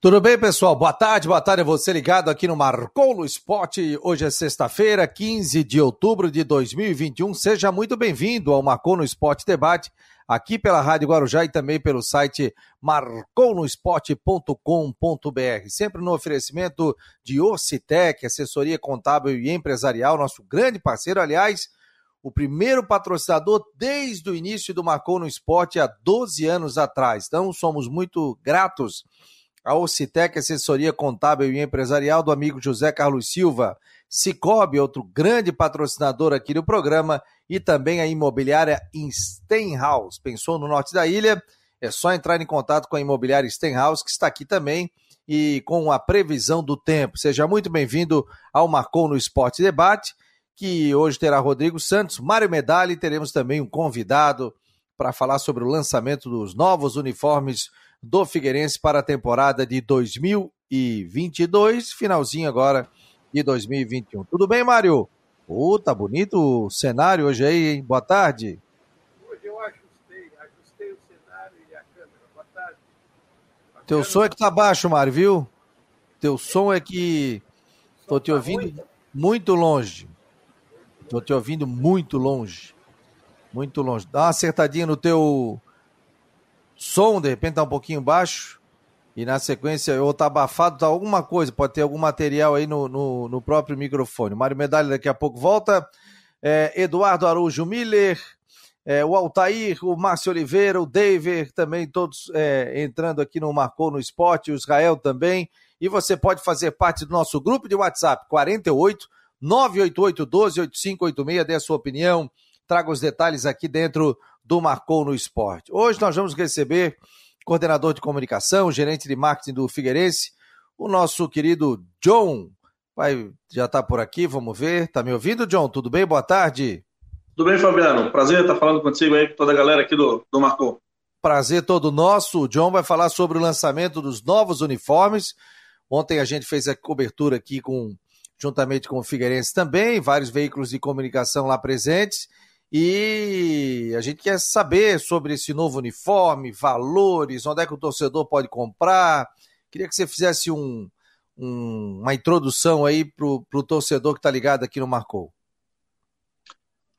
Tudo bem, pessoal? Boa tarde, boa tarde a você ligado aqui no Marcou no Esporte. Hoje é sexta-feira, 15 de outubro de 2021. Seja muito bem-vindo ao Marcou no Esporte Debate, aqui pela Rádio Guarujá e também pelo site marconosport.com.br. Sempre no oferecimento de Ocitec, assessoria contábil e empresarial, nosso grande parceiro, aliás, o primeiro patrocinador desde o início do Marcou no Esporte há 12 anos atrás. Então, somos muito gratos a Ocitec, assessoria contábil e empresarial do amigo José Carlos Silva, Cicobi, outro grande patrocinador aqui do programa, e também a imobiliária Stenhouse. Pensou no norte da ilha? É só entrar em contato com a imobiliária Stenhouse, que está aqui também, e com a previsão do tempo. Seja muito bem-vindo ao Marcou no Esporte Debate, que hoje terá Rodrigo Santos, Mário Medalha e teremos também um convidado para falar sobre o lançamento dos novos uniformes do Figueirense para a temporada de 2022, finalzinho agora de 2021. Tudo bem, Mário? Oh, tá bonito o cenário hoje aí, hein? Boa tarde. Hoje eu ajustei, ajustei o cenário e a câmera. Boa tarde. A Teu som é que tá baixo, Mário, viu? Teu som é que tô te tá ouvindo muito longe. Tô te ouvindo muito longe. Muito longe. Dá uma acertadinha no teu som, de repente tá um pouquinho baixo, e na sequência, ou tá abafado, tá alguma coisa, pode ter algum material aí no, no, no próprio microfone. Mário Medalha daqui a pouco volta. É, Eduardo Araújo Miller, é, o Altair, o Márcio Oliveira, o David, também todos é, entrando aqui no Marcou no Esporte, o Israel também. E você pode fazer parte do nosso grupo de WhatsApp, 48 988 12 8586, dê a sua opinião, traga os detalhes aqui dentro do Marcou no Esporte. Hoje nós vamos receber coordenador de comunicação, gerente de marketing do Figueirense, o nosso querido John. Vai, já está por aqui, vamos ver. Está me ouvindo, John? Tudo bem? Boa tarde. Tudo bem, Fabiano? Prazer estar falando contigo aí, com toda a galera aqui do, do Marcou. Prazer todo nosso. O John vai falar sobre o lançamento dos novos uniformes. Ontem a gente fez a cobertura aqui com juntamente com o Figueirense também, vários veículos de comunicação lá presentes. E a gente quer saber sobre esse novo uniforme, valores, onde é que o torcedor pode comprar. Queria que você fizesse um, um, uma introdução aí para o torcedor que está ligado aqui no Marcou.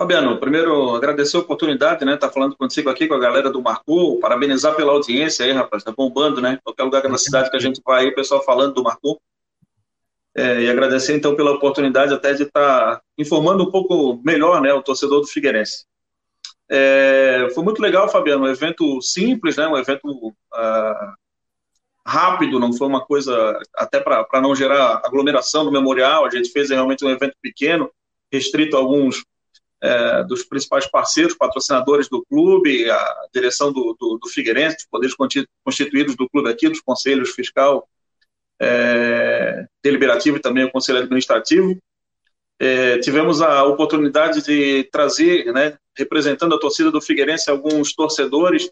Fabiano, primeiro agradecer a oportunidade, né? Tá falando contigo aqui com a galera do Marcou, parabenizar pela audiência aí, rapaz, tá bombando, né? Qualquer lugar da cidade que a gente vai aí, o pessoal falando do Marcou. É, e agradecer então pela oportunidade até de estar tá informando um pouco melhor né, o torcedor do Figueirense. É, foi muito legal, Fabiano, um evento simples, né, um evento uh, rápido, não foi uma coisa até para não gerar aglomeração no memorial, a gente fez realmente um evento pequeno, restrito a alguns é, dos principais parceiros, patrocinadores do clube, a direção do, do, do Figueirense, os poderes constituídos do clube aqui, dos conselhos fiscal é, deliberativo e também o conselho administrativo. É, tivemos a oportunidade de trazer, né, representando a torcida do Figueirense, alguns torcedores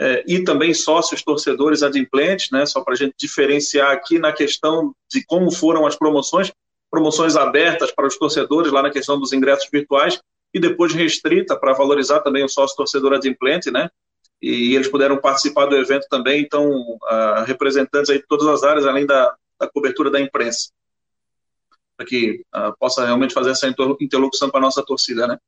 é, e também sócios torcedores adimplentes, né, só para a gente diferenciar aqui na questão de como foram as promoções, promoções abertas para os torcedores lá na questão dos ingressos virtuais e depois restrita para valorizar também o sócio torcedor adimplente, né, e eles puderam participar do evento também, então, uh, representantes aí de todas as áreas, além da, da cobertura da imprensa, para que uh, possa realmente fazer essa interlocução para a nossa torcida, né?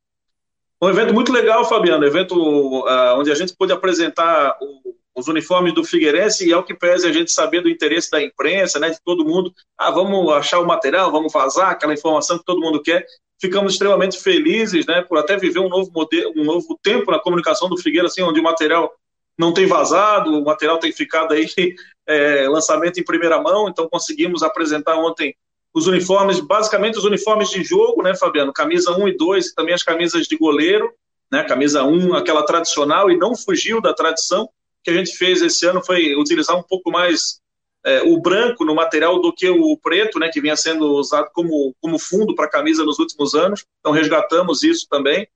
Um evento muito legal, Fabiano, evento uh, onde a gente pôde apresentar o, os uniformes do Figueirense e é o que pese a gente saber do interesse da imprensa, né, de todo mundo, ah, vamos achar o material, vamos vazar aquela informação que todo mundo quer, ficamos extremamente felizes, né, por até viver um novo modelo, um novo tempo na comunicação do Figueira, assim, onde o material não tem vazado, o material tem ficado aí é, lançamento em primeira mão, então conseguimos apresentar ontem os uniformes, basicamente os uniformes de jogo, né, Fabiano, camisa 1 e 2 e também as camisas de goleiro, né, camisa 1, aquela tradicional e não fugiu da tradição, que a gente fez esse ano foi utilizar um pouco mais é, o branco no material do que o preto, né, que vinha sendo usado como, como fundo para camisa nos últimos anos. Então resgatamos isso também.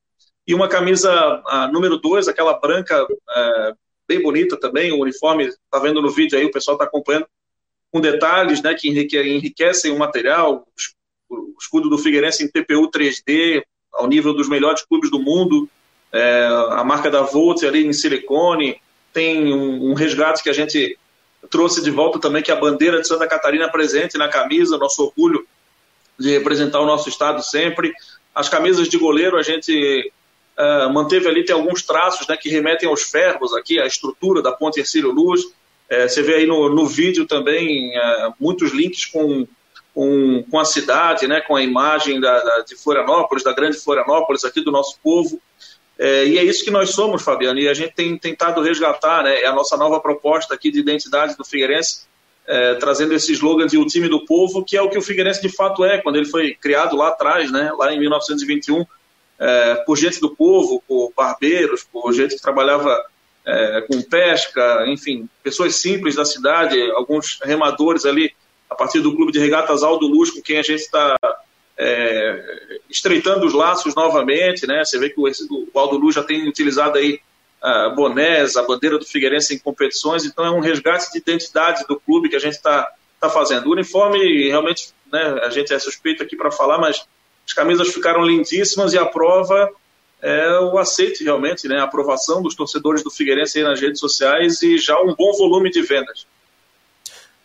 E uma camisa a, número 2, aquela branca é, bem bonita também, o uniforme, está vendo no vídeo aí, o pessoal está acompanhando, com detalhes né, que enrique, enriquecem o material, o escudo do Figueirense em TPU 3D, ao nível dos melhores clubes do mundo, é, a marca da Volt ali em silicone, tem um, um resgate que a gente trouxe de volta também que a bandeira de Santa Catarina presente na camisa, nosso orgulho de representar o nosso estado sempre. As camisas de goleiro a gente uh, manteve ali, tem alguns traços né, que remetem aos ferros aqui, a estrutura da ponte Ercílio Luz. Uh, você vê aí no, no vídeo também uh, muitos links com, com, com, a cidade, né, com a imagem da, da, de Florianópolis, da grande Florianópolis aqui do nosso povo. É, e é isso que nós somos, Fabiano, e a gente tem tentado resgatar né, a nossa nova proposta aqui de identidade do Figueirense, é, trazendo esse slogan de o time do povo, que é o que o Figueirense de fato é, quando ele foi criado lá atrás, né, lá em 1921, é, por gente do povo, por barbeiros, por gente que trabalhava é, com pesca, enfim, pessoas simples da cidade, alguns remadores ali, a partir do Clube de Regatas Aldo Luz, com quem a gente está é, estreitando os laços novamente, né? Você vê que o, o Aldo Luz já tem utilizado aí a bonés, a bandeira do Figueirense em competições, então é um resgate de identidade do clube que a gente está tá fazendo. O uniforme, realmente, né, a gente é suspeito aqui para falar, mas as camisas ficaram lindíssimas e a prova é o aceite realmente, né, a aprovação dos torcedores do Figueirense aí nas redes sociais e já um bom volume de vendas.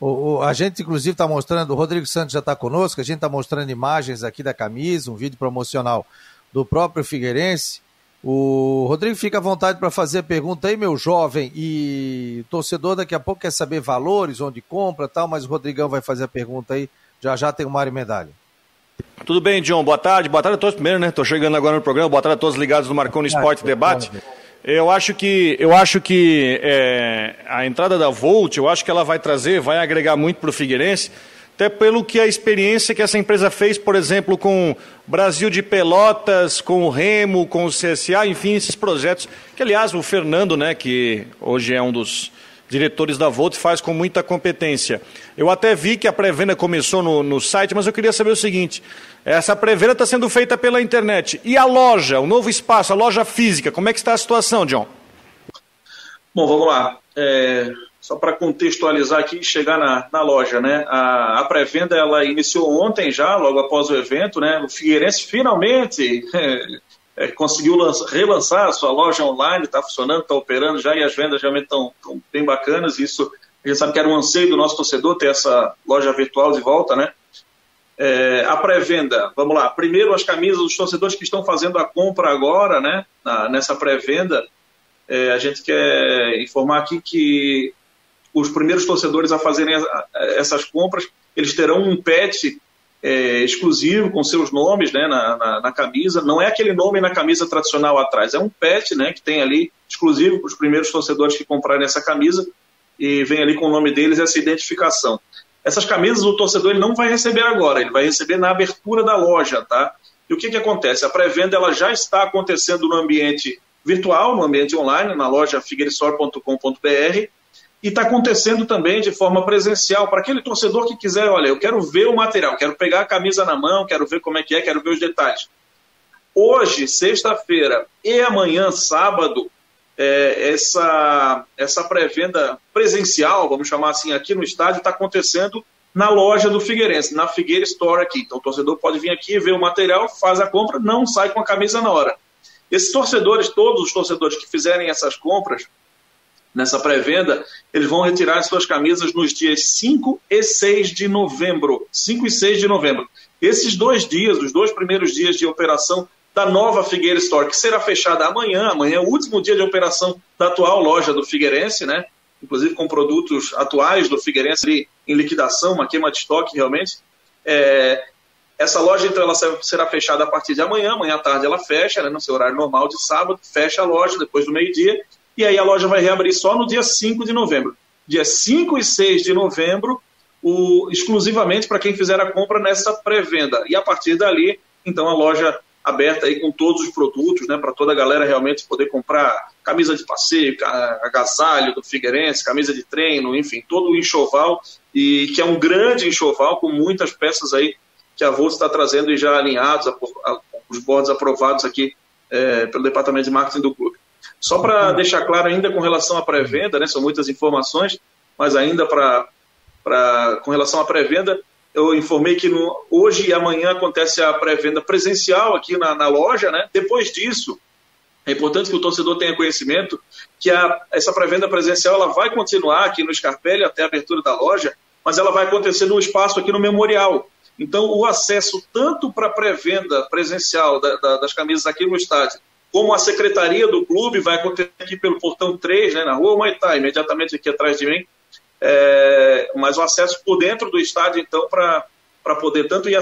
O, o, a gente, inclusive, está mostrando, o Rodrigo Santos já está conosco, a gente está mostrando imagens aqui da camisa, um vídeo promocional do próprio Figueirense. O Rodrigo fica à vontade para fazer a pergunta aí, meu jovem, e torcedor daqui a pouco quer saber valores, onde compra tal, mas o Rodrigão vai fazer a pergunta aí, já já tem o Mário Medalha. Tudo bem, John, boa tarde, boa tarde a todos primeiro, né, estou chegando agora no programa, boa tarde a todos ligados no Marconi Esporte Debate. Eu acho que, eu acho que é, a entrada da Volt, eu acho que ela vai trazer, vai agregar muito para o Figueirense, até pelo que a experiência que essa empresa fez, por exemplo, com Brasil de Pelotas, com o Remo, com o CSA, enfim, esses projetos, que aliás o Fernando, né, que hoje é um dos diretores da Volt, faz com muita competência. Eu até vi que a pré-venda começou no, no site, mas eu queria saber o seguinte, essa pré-venda está sendo feita pela internet. E a loja, o novo espaço, a loja física, como é que está a situação, John? Bom, vamos lá. É, só para contextualizar aqui e chegar na, na loja, né? A, a pré-venda ela iniciou ontem já, logo após o evento, né? O Figueirense finalmente é, conseguiu lança, relançar a sua loja online, está funcionando, está operando já e as vendas realmente estão bem bacanas. Isso a gente sabe que era um anseio do nosso torcedor ter essa loja virtual de volta, né? É, a pré-venda, vamos lá. Primeiro, as camisas dos torcedores que estão fazendo a compra agora, né? Na, nessa pré-venda, é, a gente quer informar aqui que os primeiros torcedores a fazerem essas compras, eles terão um pet é, exclusivo com seus nomes né, na, na, na, camisa. Não é aquele nome na camisa tradicional atrás, é um pet né, que tem ali exclusivo para os primeiros torcedores que comprarem essa camisa e vem ali com o nome deles essa identificação. Essas camisas o torcedor ele não vai receber agora, ele vai receber na abertura da loja, tá? E o que, que acontece? A pré-venda ela já está acontecendo no ambiente virtual, no ambiente online, na loja figueiresor.com.br, e está acontecendo também de forma presencial para aquele torcedor que quiser, olha, eu quero ver o material, quero pegar a camisa na mão, quero ver como é que é, quero ver os detalhes. Hoje, sexta-feira e amanhã, sábado, é, essa, essa pré-venda presencial, vamos chamar assim, aqui no estádio, está acontecendo na loja do Figueirense, na Figueira Store aqui. Então o torcedor pode vir aqui, ver o material, faz a compra, não sai com a camisa na hora. Esses torcedores, todos os torcedores que fizerem essas compras nessa pré-venda, eles vão retirar as suas camisas nos dias 5 e 6 de novembro. 5 e 6 de novembro. Esses dois dias, os dois primeiros dias de operação, da nova Figueira Store, que será fechada amanhã. Amanhã é o último dia de operação da atual loja do Figueirense, né? Inclusive com produtos atuais do Figueirense ali em liquidação, uma queima de estoque realmente. É, essa loja, então, ela será fechada a partir de amanhã. Amanhã à tarde ela fecha, né, no seu horário normal de sábado, fecha a loja depois do meio-dia. E aí a loja vai reabrir só no dia 5 de novembro. Dia 5 e 6 de novembro, o, exclusivamente para quem fizer a compra nessa pré-venda. E a partir dali, então a loja aberta aí com todos os produtos, né, para toda a galera realmente poder comprar camisa de passeio, agasalho do Figueirense, camisa de treino, enfim, todo o enxoval, e que é um grande enxoval com muitas peças aí que a Volta está trazendo e já alinhados, a, a, os bordes aprovados aqui é, pelo departamento de marketing do clube. Só para deixar claro ainda com relação à pré-venda, né, são muitas informações, mas ainda para com relação à pré-venda, eu informei que no, hoje e amanhã acontece a pré-venda presencial aqui na, na, loja, né? Depois disso, É importante que o torcedor tenha conhecimento que a, essa pré-venda presencial ela vai continuar aqui no Scarpelli até a abertura da loja, mas ela vai acontecer no espaço aqui no Memorial. Então, o acesso tanto para a pré-venda presencial da, da, das camisas aqui no estádio, como a secretaria do clube vai acontecer aqui pelo portão 3, né, na rua Maitá, imediatamente aqui atrás de mim, é, mas o acesso por dentro do estádio, então, para poder tanto ir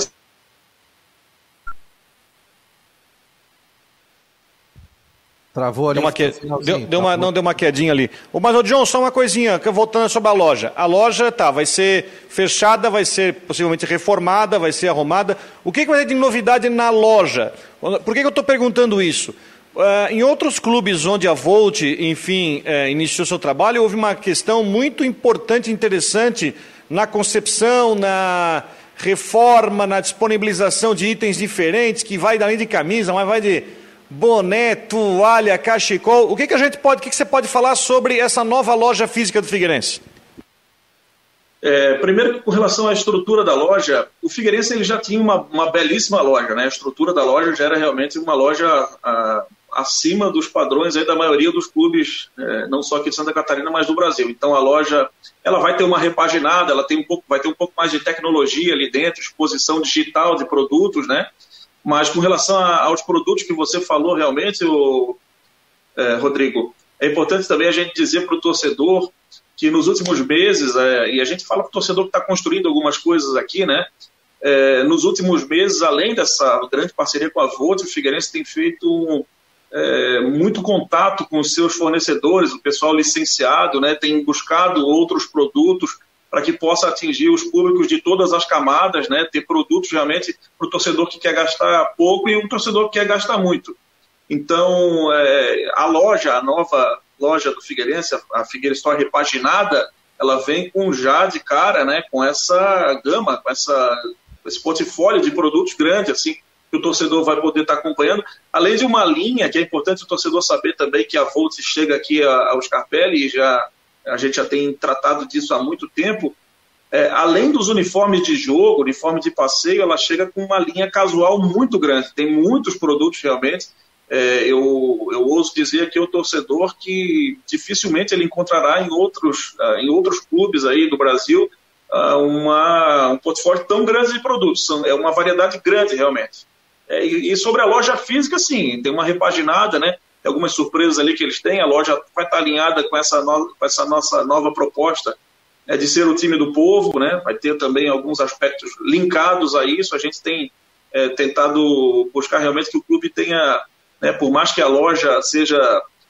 Travou ali. Deu uma, que... deu, deu uma, não, deu uma quedinha ali. Mas, ô John, só uma coisinha, voltando sobre a loja. A loja, tá, vai ser fechada, vai ser possivelmente reformada, vai ser arrumada. O que, que vai ter de novidade na loja? Por que, que eu estou perguntando isso? Uh, em outros clubes onde a Volt, enfim, uh, iniciou seu trabalho, houve uma questão muito importante e interessante na concepção, na reforma, na disponibilização de itens diferentes, que vai além de camisa, mas vai de boné, toalha, cachecol. O que, que a gente pode, o que, que você pode falar sobre essa nova loja física do Figueirense? É, primeiro, com relação à estrutura da loja, o Figueirense ele já tinha uma, uma belíssima loja, né? A estrutura da loja já era realmente uma loja a, acima dos padrões aí da maioria dos clubes, é, não só aqui de Santa Catarina, mas do Brasil. Então a loja ela vai ter uma repaginada, ela tem um pouco, vai ter um pouco mais de tecnologia ali dentro, exposição digital de produtos, né? Mas com relação a, aos produtos que você falou realmente, o, é, Rodrigo, é importante também a gente dizer para o torcedor que nos últimos meses, é, e a gente fala para o torcedor que está construindo algumas coisas aqui, né? É, nos últimos meses, além dessa grande parceria com a Volt, o Figueirense tem feito é, muito contato com os seus fornecedores, o pessoal licenciado, né? Tem buscado outros produtos para que possa atingir os públicos de todas as camadas, né? ter produtos realmente para o torcedor que quer gastar pouco e um torcedor que quer gastar muito. Então, é, a loja, a nova loja do Figueirense, a Figueira Store repaginada, ela vem com já de cara, né, com essa gama, com essa, esse portfólio de produtos grande, assim, que o torcedor vai poder estar acompanhando, além de uma linha que é importante o torcedor saber também que a Volt chega aqui ao Scarpelli e já a gente já tem tratado disso há muito tempo. É, além dos uniformes de jogo, uniforme de passeio, ela chega com uma linha casual muito grande. Tem muitos produtos realmente. É, eu, eu ouso dizer que é o torcedor que dificilmente ele encontrará em outros, uh, em outros clubes aí do Brasil uh, uma, um portfólio tão grande de produtos. É uma variedade grande realmente. É, e, sobre a loja física, sim, tem uma repaginada, né? Tem algumas surpresas ali que eles têm. A loja vai estar alinhada com essa, no, com essa nossa nova proposta é, de ser o time do povo, né? Vai ter também alguns aspectos linkados a isso. A gente tem é, tentado buscar realmente que o clube tenha, né, por mais que a loja seja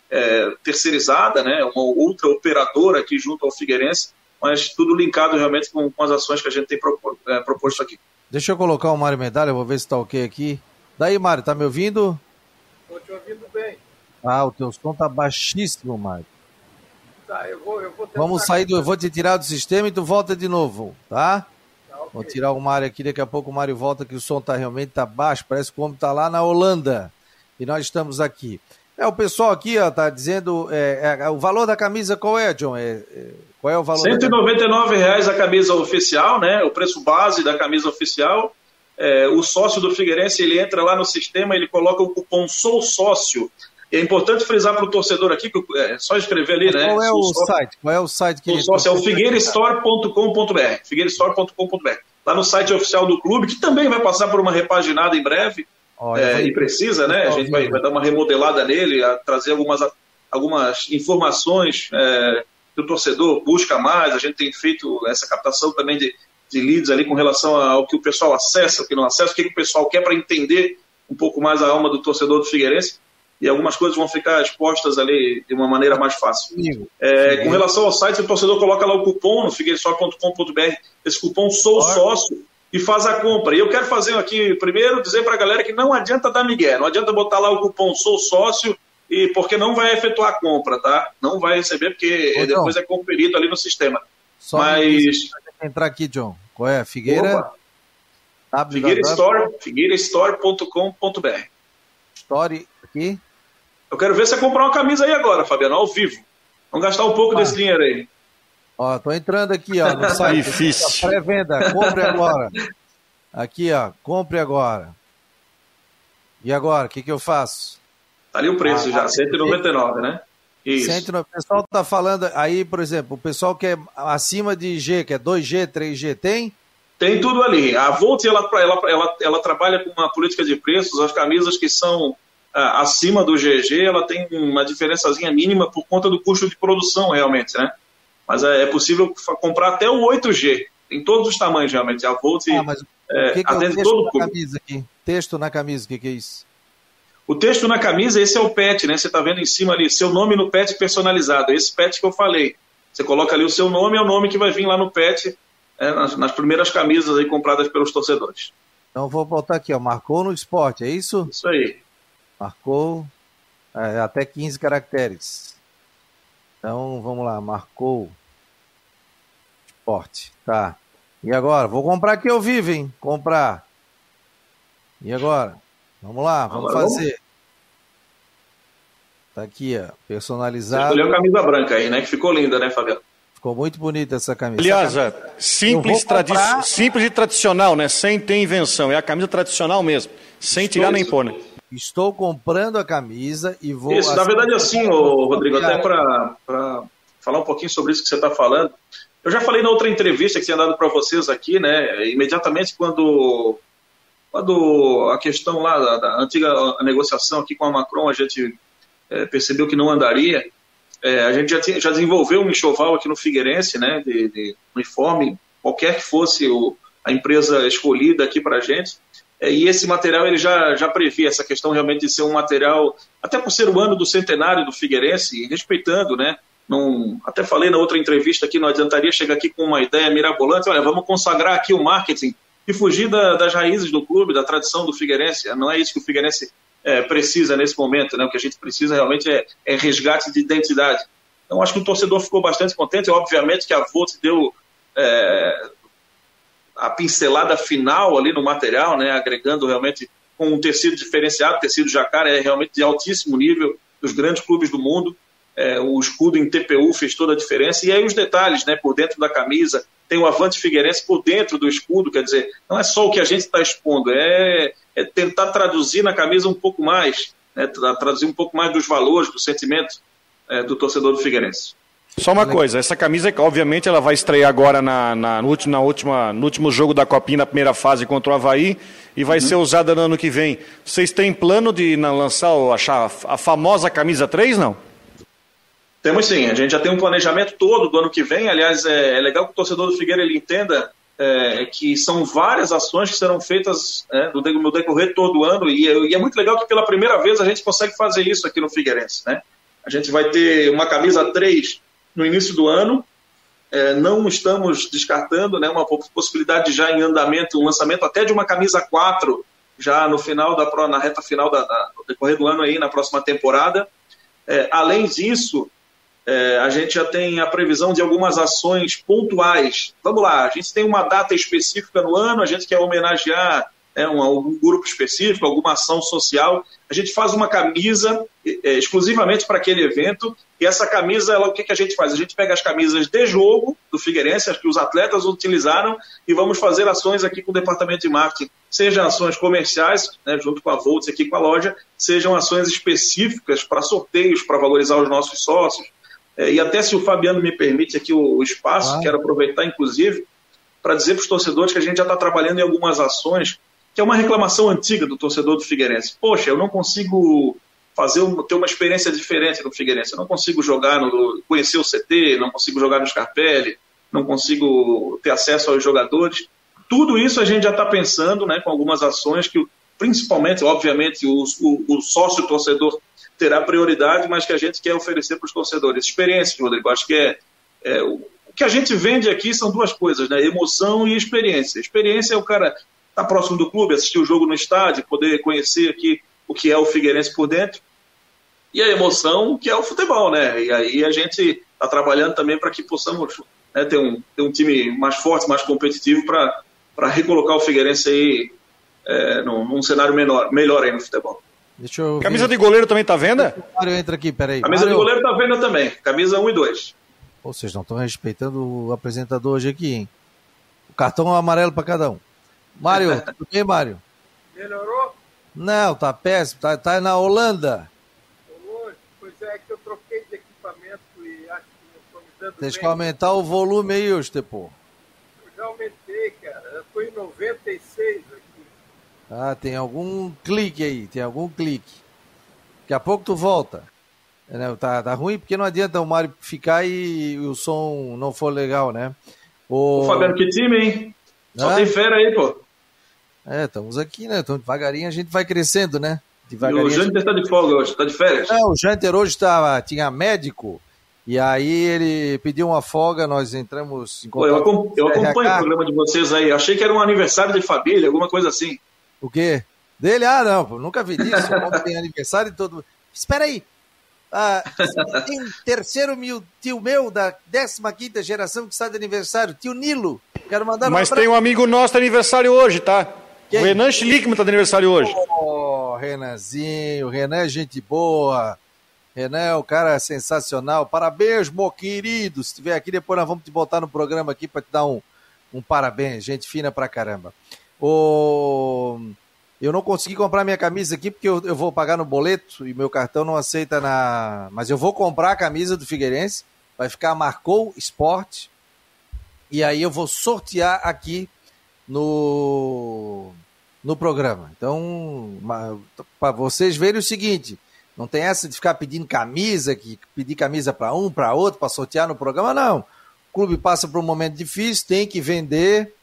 é, terceirizada, né, uma outra operadora aqui junto ao Figueirense, mas tudo linkado realmente com, com as ações que a gente tem é, proposto aqui. Deixa eu colocar o Mário Medalha, vou ver se está ok aqui. Daí, Mário, tá me ouvindo? Estou te ouvindo bem. Ah, o teu som tá baixíssimo, Mário. Tá, eu vou, eu vou Vamos sair do. Eu vou te tirar do sistema e tu volta de novo, tá? tá okay. Vou tirar o Mário aqui, daqui a pouco o Mário volta, que o som tá realmente tá baixo, parece que o homem tá lá na Holanda. E nós estamos aqui. É, o pessoal aqui, ó, tá dizendo. É, é, o valor da camisa qual é, John? É, é qual é o valor? R$ reais a camisa oficial, né? O preço base da camisa oficial. É, o sócio do Figueirense ele entra lá no sistema, ele coloca o cupom Sou Sócio é importante frisar para o torcedor aqui, que é só escrever ali, né? Qual é o, site? Qual é o site que o sócio é o figueirestore.com.br. Figueirestore.com.br. Lá no site oficial do clube, que também vai passar por uma repaginada em breve. Olha, é, e precisa, né? A gente vai, vai, dar uma remodelada nele, trazer algumas, algumas informações é, que o torcedor busca mais. A gente tem feito essa captação também de, de leads ali com relação ao que o pessoal acessa, o que não acessa, o que o pessoal quer para entender um pouco mais a alma do torcedor do Figueirense e algumas coisas vão ficar expostas ali de uma maneira mais fácil. É, com relação ao site, o torcedor coloca lá o cupom no figueiresó.com.br, esse cupom Sou Sócio, e faz a compra. E eu quero fazer aqui, primeiro, dizer para a galera que não adianta dar migué, não adianta botar lá o cupom Sou Sócio, e porque não vai efetuar a compra, tá? Não vai receber, porque Ô, depois é conferido ali no sistema. Só Mas... entrar aqui, John. Qual é? Figueira? Figueira Store, figueirastore.com.br. Store aqui? Eu quero ver você comprar uma camisa aí agora, Fabiano, ao vivo. Vamos gastar um pouco ah. desse dinheiro aí. Ó, tô entrando aqui, ó, no site. Difícil. Pré-venda, compre agora. Aqui, ó, compre agora. E agora, o que, que eu faço? Tá ali o preço ah, já, 199, né? Isso. o pessoal tá falando aí, por exemplo, o pessoal que é acima de G, que é 2G, 3G, tem? Tem tudo ali. A Volt, ela, ela, ela, ela trabalha com uma política de preços, as camisas que são ah, acima do GG, ela tem uma diferençazinha mínima por conta do custo de produção, realmente, né? Mas é, é possível comprar até o 8G, em todos os tamanhos, realmente. A Volt ah, mas é, que que atende é todo o camisa aqui? Texto na camisa, o que, que é isso? O texto na camisa, esse é o pet, né? Você está vendo em cima ali, seu nome no pet personalizado. É esse pet que eu falei. Você coloca ali o seu nome, é o nome que vai vir lá no pet, é, nas, nas, primeiras camisas aí compradas pelos torcedores. Então vou botar aqui, ó, marcou no esporte, é isso? Isso aí. Marcou é, até 15 caracteres. Então vamos lá, marcou esporte, tá. E agora? Vou comprar aqui ao vivo, hein? Comprar. E agora? Vamos lá, vamos agora fazer. Vamos... Tá aqui, ó, personalizado. Você escolheu a camisa branca aí, né? Que ficou linda, né, Fabiano? Ficou muito bonita essa camisa. Aliás, essa camisa... simples, comprar... simples e tradicional, né? Sem ter invenção. É a camisa tradicional mesmo. Sem Estou tirar nem pôr, né? Estou comprando a camisa e vou. Isso, na verdade, assim, ô, Rodrigo, até para falar um pouquinho sobre isso que você está falando. Eu já falei na outra entrevista que tinha dado para vocês aqui, né? Imediatamente quando, quando a questão lá da, da antiga negociação aqui com a Macron, a gente é, percebeu que não andaria. É, a gente já, tinha, já desenvolveu um enxoval aqui no Figueirense, né? De, de uniforme, qualquer que fosse o, a empresa escolhida aqui para a gente. É, e esse material ele já, já previa essa questão realmente de ser um material, até por ser o ano do centenário do Figueirense, respeitando, né? Até falei na outra entrevista que não adiantaria chegar aqui com uma ideia mirabolante, olha, vamos consagrar aqui o marketing e fugir da, das raízes do clube, da tradição do Figueirense. Não é isso que o Figueirense é, precisa nesse momento, né? O que a gente precisa realmente é, é resgate de identidade. Então, acho que o torcedor ficou bastante contente. Obviamente que a Volt deu é, a pincelada final ali no material, né, agregando realmente com um tecido diferenciado, tecido jacaré é realmente de altíssimo nível dos grandes clubes do mundo. É, o escudo em TPU fez toda a diferença. E aí os detalhes, né, por dentro da camisa, tem o Avante Figueirense por dentro do escudo, quer dizer, não é só o que a gente está expondo, é, é, tentar traduzir na camisa um pouco mais, né, traduzir um pouco mais dos valores, do sentimento é, do torcedor do Figueirense. Só uma coisa, essa camisa, obviamente, ela vai estrear agora na, na, no, último, na última, no último jogo da Copinha, na primeira fase contra o Havaí, e vai uhum. ser usada no ano que vem. Vocês têm plano de lançar achar a famosa camisa 3, não? Temos sim, a gente já tem um planejamento todo do ano que vem. Aliás, é, é legal que o torcedor do Figueira ele entenda é, que são várias ações que serão feitas é, no, decorrer todo o ano, e, e, é muito legal que pela primeira vez a gente consegue fazer isso aqui no Figueirense. Né? A gente vai ter uma camisa 3 no início do ano. É, não estamos descartando né, uma possibilidade já em andamento, um lançamento até de uma camisa 4 já no final da na reta final da, da decorrer do ano aí na próxima temporada. É, além disso, é, a gente já tem a previsão de algumas ações pontuais. Vamos lá, a gente tem uma data específica no ano, a gente quer homenagear é, um, algum grupo específico, alguma ação social. A gente faz uma camisa é, exclusivamente para aquele evento, e essa camisa, ela, o que, que a gente faz? A gente pega as camisas de jogo do Figueirense, as que os atletas utilizaram, e vamos fazer ações aqui com o departamento de marketing, sejam ações comerciais, né, junto com a Volts aqui com a loja, sejam ações específicas para sorteios, para valorizar os nossos sócios. É, e até se o Fabiano me permite aqui o, o espaço, ah. quero aproveitar, inclusive, para dizer para os torcedores que a gente já está trabalhando em algumas ações que é uma reclamação antiga do torcedor do Figueirense. Poxa, eu não consigo fazer ter uma experiência diferente no Figueirense. Eu não consigo jogar no conhecer o CT, não consigo jogar no Scarpelli, não consigo ter acesso aos jogadores. Tudo isso a gente já está pensando, né, com algumas ações que, principalmente, obviamente, o, o, o sócio torcedor terá prioridade, mas que a gente quer oferecer para os torcedores. Experiência, Rodrigo. Acho que é, é o, que a gente vende aqui são duas coisas, né? Emoção e experiência. Experiência é o cara estar tá próximo do clube, assistir o jogo no estádio, poder conhecer aqui o que é o Figueirense por dentro. E a emoção, que é o futebol, né? E aí a gente está trabalhando também para que possamos né, ter, um, ter um time mais forte, mais competitivo para recolocar o Figueirense aí é, num, num, cenário menor, melhor aí no futebol. Deixa eu Camisa ver. de goleiro também tá venda? O Mário entra aqui, peraí. Camisa Mário... de goleiro tá venda também. Camisa 1 e 2. Vocês não estão respeitando o apresentador hoje aqui, hein? O cartão é amarelo para cada um. Mário, tudo bem, Mário? Melhorou? Não, tá péssimo. Tá, tá na Holanda. Pois é, é, que eu troquei de equipamento e acho que não estou me dando Deixa bem. que aumentar o volume aí, Ostepô. Eu já aumentei, cara. Foi em 95 ah, tem algum clique aí, tem algum clique. Daqui a pouco tu volta. É, né, Tá, tá ruim porque não adianta o Mário ficar e o som não for legal, né? Ô, O... Fabiano, que time, hein? Só Hã? tem fera aí, pô. É, estamos aqui, né? Então devagarinho a gente vai crescendo, né? E Devagarinho. o a gente- Jâniter tá de folga hoje, tá de férias. Não, o Janter hoje tava, tinha médico e aí ele pediu uma folga, nós entramos em Pô, eu, contato acom- eu com o acompanho o programa de vocês aí. Achei que era um aniversário de família, alguma coisa assim. O quê? Dele? Ah, não, pô, nunca vi disso. Ontem tem aniversário e todo. Espera aí. Ah, tem um terceiro mil tio meu da 15 geração que está de aniversário, tio Nilo. Quero mandar Mas tem um amigo nosso de aniversário hoje, tá? Quem? O Renan Schlickman tá de aniversário hoje. Oh, Renanzinho, Renan é gente boa. Renan é um cara sensacional. Parabéns, meu querido. Se estiver aqui, depois nós vamos te botar no programa aqui para te dar um, um parabéns. Gente fina pra caramba. O... Eu não consegui comprar minha camisa aqui porque eu, eu vou pagar no boleto e meu cartão não aceita na. Mas eu vou comprar a camisa do Figueirense. Vai ficar Marcou Esporte. E aí eu vou sortear aqui no, no programa. Então, para vocês verem o seguinte, não tem essa de ficar pedindo camisa, que pedir camisa para um, para outro, para sortear no programa, não. O clube passa por um momento difícil, tem que vender,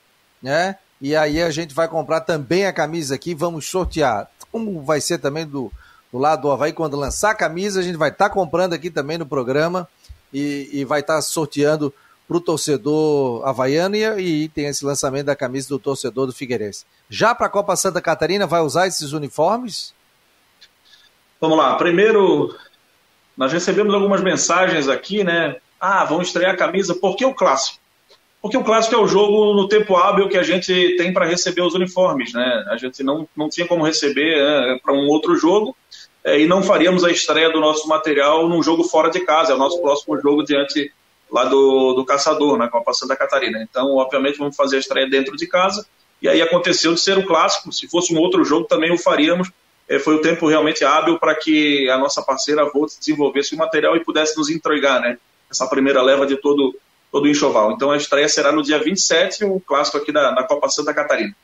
né? E aí a gente vai comprar também a camisa aqui, vamos sortear. Como vai ser também do, do lado do Havaí, quando lançar a camisa, a gente vai estar comprando aqui também no programa e, e vai estar sorteando para o torcedor havaiano e, e, tem esse lançamento da camisa do torcedor do Figueirense. Já para a Copa Santa Catarina, vai usar esses uniformes? Vamos lá. Primeiro, nós recebemos algumas mensagens aqui, né? Ah, vão estrear a camisa. Por que o clássico? Porque o clássico é o jogo no tempo hábil que a gente tem para receber os uniformes, né? A gente não, não tinha como receber né, para um outro jogo é, e não faríamos a estreia do nosso material num jogo fora de casa. É o nosso próximo jogo diante lá do, do Caçador, na Copa Santa Catarina. Então, obviamente, vamos fazer a estreia dentro de casa. E aí aconteceu de ser um clássico. Se fosse um outro jogo, também o faríamos. É, foi o tempo realmente hábil para que a nossa parceira Volt desenvolvesse o material e pudesse nos entregar, né? Essa primeira leva de todo, todo o enxoval. Então, a estreia será no dia 27, o clássico aqui da, da Copa Santa Catarina.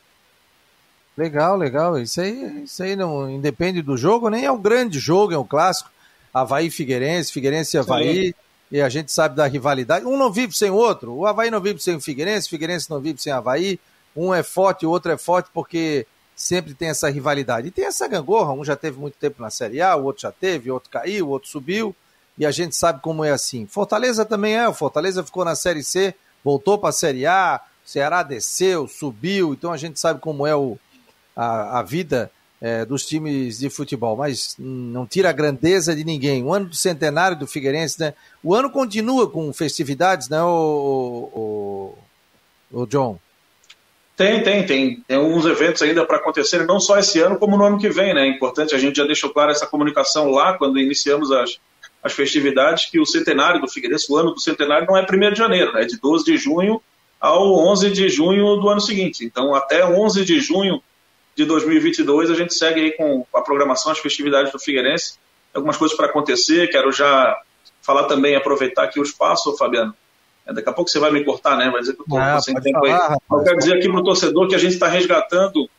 Legal, legal. Isso aí, isso aí não independe do jogo, nem é um grande jogo, é um clássico. Havaí Figueirense, Figueirense e Havaí. Sim e a gente sabe da rivalidade. Um não vive sem o outro. O Havaí não vive sem o Figueirense, o Figueirense não vive sem o Havaí. Um é forte, o outro é forte porque sempre tem essa rivalidade. E tem essa gangorra, um já teve muito tempo na Série A, o outro já teve, o outro caiu, o outro subiu. E a gente sabe como é assim. Fortaleza também é, o Fortaleza ficou na Série C, voltou para a Série A, o Ceará desceu, subiu, então a gente sabe como é o, a, a vida é, dos times de futebol, mas não tira a grandeza de ninguém. O ano do centenário do Figueirense, né? O ano continua com festividades, né, o, o, o John? Tem, tem, tem. Tem alguns eventos ainda para acontecerem, não só esse ano, como no ano que vem, né? É importante, a gente já deixou claro essa comunicação lá, quando iniciamos as, as festividades, que o centenário do Figueirense, o ano do centenário, não é 1 de janeiro, né? É de 12 de junho ao 11 de junho do ano seguinte. Então, até 11 de junho de 2022, a gente segue aí com a programação, as festividades do Figueirense. Algumas coisas para acontecer, quero já falar também, aproveitar aqui o espaço, Fabiano. É, daqui a pouco você vai me cortar, né? Vai dizer que eu estou ah, sem tempo falar, aí. Eu quero dizer aqui para o torcedor que a gente está resgatando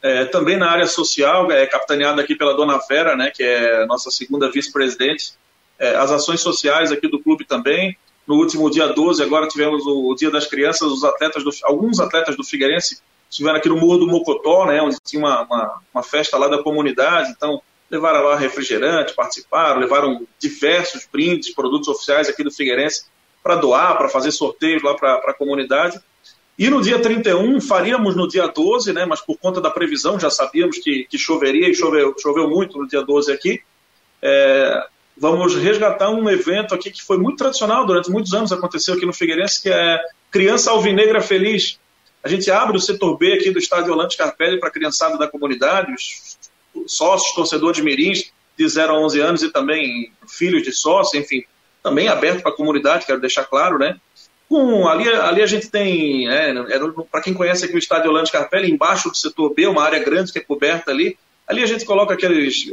é, também na área social, é, capitaneada aqui pela dona Vera, né? Que é nossa segunda vice-presidente, é, as ações sociais aqui do clube também. No último dia 12, agora tivemos o, o Dia das Crianças, os atletas do, alguns atletas do Figueirense estiveram aqui no Morro do Mocotó, né, onde tinha uma, uma, uma, festa lá da comunidade, então levaram lá refrigerante, participaram, levaram diversos brindes, produtos oficiais aqui do Figueirense para doar, para fazer sorteios lá para a comunidade. E no dia 31, faríamos no dia 12, né, mas por conta da previsão, já sabíamos que, que choveria e choveu, choveu muito no dia 12 aqui. É, vamos resgatar um evento aqui que foi muito tradicional, durante muitos anos aconteceu aqui no Figueirense, que é Criança Alvinegra Feliz. A gente abre o setor B aqui do estádio Orlando Scarpelli para a criançada da comunidade, os sócios, torcedores mirins de 0 a 11 anos e também filhos de sócios, enfim, também aberto para a comunidade, quero deixar claro, né? Ali, ali a gente tem, é, para quem conhece aqui o estádio Orlando Scarpelli, embaixo do setor B, uma área grande que é coberta ali, ali a gente coloca aqueles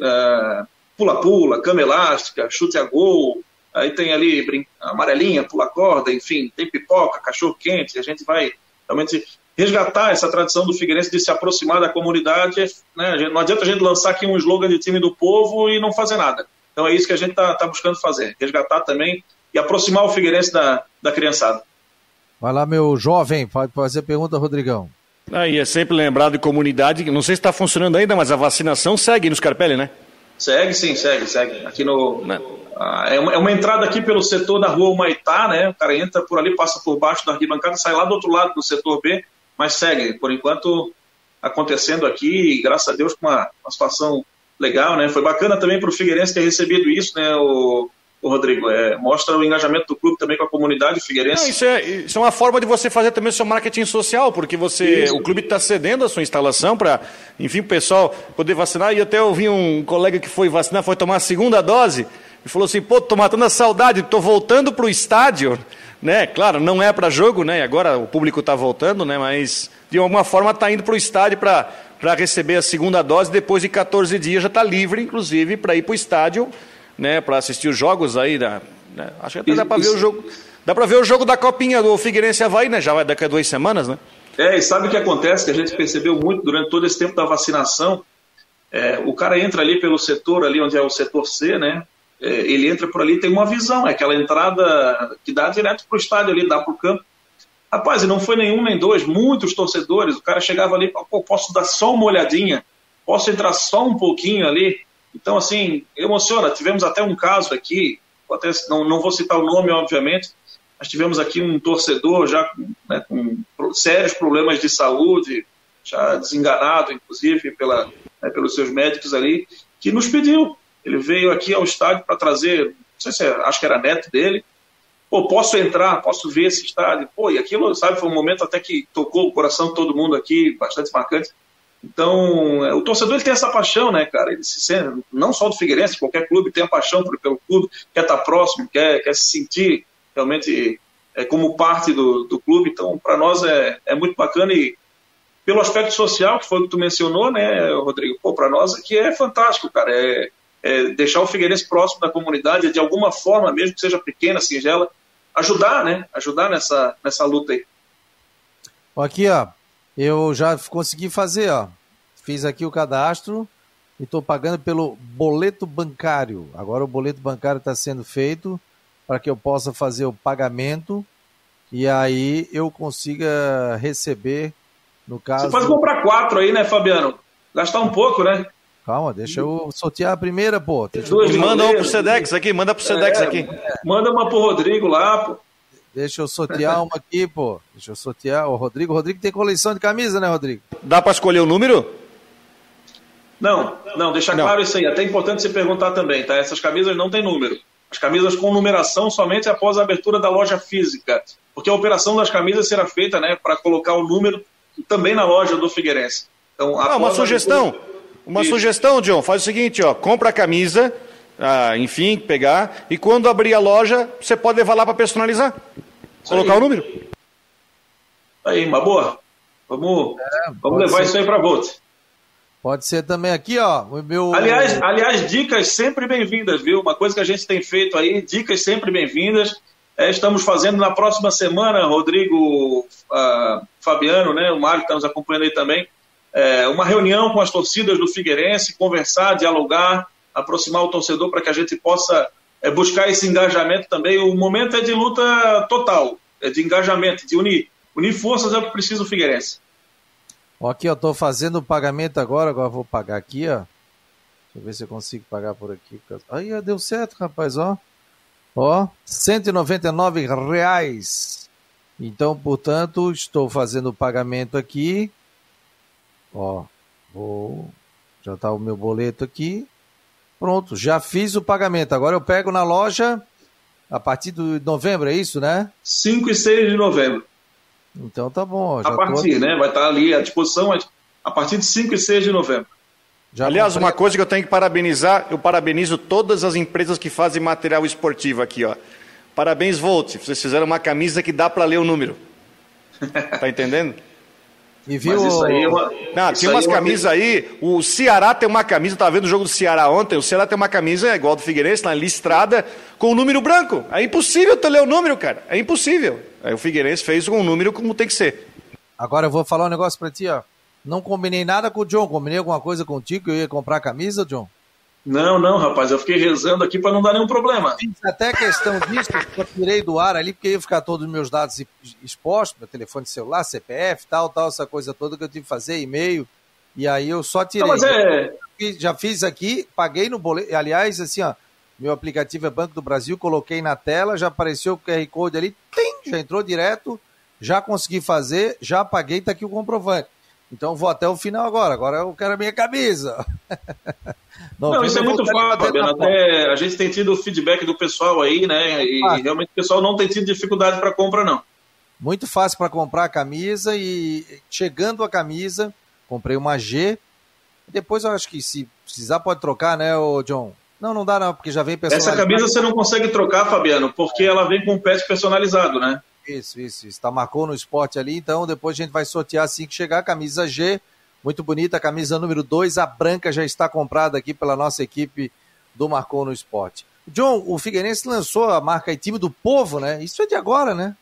pula-pula, cama elástica, chute a gol, aí tem ali brin... amarelinha, pula corda, enfim, tem pipoca, cachorro quente, a gente vai realmente resgatar essa tradição do Figueirense de se aproximar da comunidade. Né? Não adianta a gente lançar aqui um slogan de time do povo e não fazer nada. Então é isso que a gente está tá buscando fazer, resgatar também e aproximar o Figueirense da, da criançada. Vai lá, meu jovem, pode fazer pergunta, Rodrigão. Aí é sempre lembrado de comunidade, não sei se está funcionando ainda, mas a vacinação segue no Scarpelli, né? Segue, sim, segue, segue. Aqui no. Né? Ah, é, uma, é, uma, entrada aqui pelo setor da rua Humaitá, né? O cara entra por ali, passa por baixo da arquibancada, sai lá do outro lado do setor B, mas segue. Por enquanto, acontecendo aqui, graças a Deus, com uma, uma situação legal, né? Foi bacana também para o Figueirense ter recebido isso, né? O, o Rodrigo. É, mostra o engajamento do clube também com a comunidade figueirense. Não, isso, é, isso é uma forma de você fazer também o seu marketing social, porque você isso. o clube está cedendo a sua instalação para, enfim, o pessoal poder vacinar. E até eu vi um colega que foi vacinar, foi tomar a segunda dose, e falou assim, pô, tô matando a saudade, tô voltando para o estádio, né? Claro, não é para jogo, né? Agora o público está voltando, né? Mas de alguma forma está indo para o estádio para para receber a segunda dose, depois de 14 dias já está livre, inclusive, para ir para o estádio né, para assistir os jogos aí. Da, né? Acho que até dá para ver o jogo. Dá para ver o jogo da Copinha do Figueirense Havaí, né? Já vai daqui a duas semanas, né? É, e sabe o que acontece? Que a gente percebeu muito durante todo esse tempo da vacinação. É, o cara entra ali pelo setor, ali onde é o setor C, né? É, ele entra por ali tem uma visão, é aquela entrada que dá direto para o estádio ali, dá para o campo. Rapaz, e não foi nenhum nem dois, muitos torcedores. O cara chegava ali, pô, posso dar só uma olhadinha, posso entrar só um pouquinho ali. Então, assim, emociona. Tivemos até um caso aqui, até não, não vou citar o nome, obviamente, mas tivemos aqui um torcedor já né, com sérios problemas de saúde, já desenganado, inclusive, pela, né, pelos seus médicos ali, que nos pediu. Ele veio aqui ao estádio para trazer, não sei se é, acho que era neto dele. Pô, posso entrar, posso ver esse estádio. Pô, e aquilo, sabe, foi um momento até que tocou o coração de todo mundo aqui, bastante marcante. Então, é, o torcedor ele tem essa paixão, né, cara? Ele se sente, não só do Figueirense, qualquer clube tem a paixão pelo clube, quer estar próximo, quer, quer se sentir realmente é, como parte do, do clube. Então, para nós é, é muito bacana e pelo aspecto social, que foi o que tu mencionou, né, Rodrigo? Pô, para nós aqui é fantástico, cara. É, é, deixar o Figueirense próximo da comunidade, de alguma forma, mesmo que seja pequena, singela, ajudar, né? Ajudar nessa, nessa luta aí. Aqui, ó, eu já consegui fazer, ó. Fiz aqui o cadastro e estou pagando pelo boleto bancário. Agora o boleto bancário está sendo feito para que eu possa fazer o pagamento e aí eu consiga receber, no caso. Você pode comprar quatro aí, né, Fabiano? Gastar um pouco, né? Calma, deixa eu sortear a primeira, pô. Manda uma pro Sedex aqui, manda pro Sedex é, aqui. Manda uma pro Rodrigo lá, pô. Deixa eu sortear uma aqui, pô. Deixa eu sortear. O Rodrigo. O Rodrigo tem coleção de camisa, né, Rodrigo? Dá para escolher o número? Não, não, deixa não. claro isso aí. Até importante você perguntar também, tá? Essas camisas não têm número. As camisas com numeração somente após a abertura da loja física. Porque a operação das camisas será feita, né, para colocar o número também na loja do Figueirense. Então, ah, uma sugestão. Abertura... Uma isso. sugestão, John. Faz o seguinte, ó. Compra a camisa ah, enfim, pegar. E quando abrir a loja, você pode levar lá para personalizar. Colocar o número. Aí, uma boa. Vamos, é, vamos levar ser. isso aí para Volt. Pode ser também aqui, ó. O meu... aliás, aliás, dicas sempre bem-vindas, viu? Uma coisa que a gente tem feito aí, dicas sempre bem-vindas. É, estamos fazendo na próxima semana, Rodrigo, uh, Fabiano, né? O Mário está nos acompanhando aí também. É, uma reunião com as torcidas do Figueirense, conversar, dialogar, aproximar o torcedor para que a gente possa é, buscar esse engajamento também. O momento é de luta total, é de engajamento, de unir. Unir forças é o que precisa o Figueirense. Aqui eu estou fazendo o pagamento agora, agora vou pagar aqui, ó. Deixa eu ver se eu consigo pagar por aqui. Aí, deu certo, rapaz, ó. Ó, 199 reais. Então, portanto, estou fazendo o pagamento aqui. Ó, vou. Já está o meu boleto aqui. Pronto, já fiz o pagamento. Agora eu pego na loja a partir de novembro, é isso, né? 5 e 6 de novembro. Então tá bom. a partir, tô... né? Vai estar ali à disposição a partir de 5 e 6 de novembro. Já Aliás, comprei... uma coisa que eu tenho que parabenizar, eu parabenizo todas as empresas que fazem material esportivo aqui, ó. Parabéns, Volt. Vocês fizeram uma camisa que dá para ler o número. Tá entendendo? E viu? Mas isso aí é uma... Não, tem umas é camisas aí. O Ceará tem uma camisa, tava vendo o jogo do Ceará ontem. O Ceará tem uma camisa igual do Figueirense, na listrada, com o número branco. É impossível tu ler o número, cara. É impossível. Aí o Figueirense fez com o número como tem que ser. Agora eu vou falar um negócio pra ti, ó. Não combinei nada com o John. Combinei alguma coisa contigo que eu ia comprar a camisa, John? Não, não, rapaz, eu fiquei rezando aqui para não dar nenhum problema. Até questão disso, eu tirei do ar ali, porque ia ficar todos os meus dados expostos, meu telefone celular, CPF, tal, tal, essa coisa toda que eu tive que fazer, e-mail. E aí eu só tirei. Não, é... Já fiz aqui, paguei no boleto. Aliás, assim, ó, meu aplicativo é Banco do Brasil, coloquei na tela, já apareceu o QR Code ali, tem, já entrou direto, já consegui fazer, já paguei, tá aqui o comprovante. Então vou até o final agora. Agora eu quero a minha camisa. Não, não isso é muito fácil, Fabiano. Até a gente tem tido o feedback do pessoal aí, né? E realmente o pessoal não tem tido dificuldade para compra, não. Muito fácil para comprar a camisa e chegando a camisa, comprei uma G. Depois eu acho que se precisar pode trocar, né, o John? Não, não dá não, porque já vem personalizado. Essa camisa você não consegue trocar, Fabiano, porque ela vem com um pet personalizado, né? Isso, isso, isso. Tá, marcou no esporte ali, então depois a gente vai sortear assim que chegar a camisa G. Muito bonita, a camisa número 2, a branca já está comprada aqui pela nossa equipe do Marcou no Esporte. John, o Figueirense lançou a marca time do povo, né? Isso é de agora, né?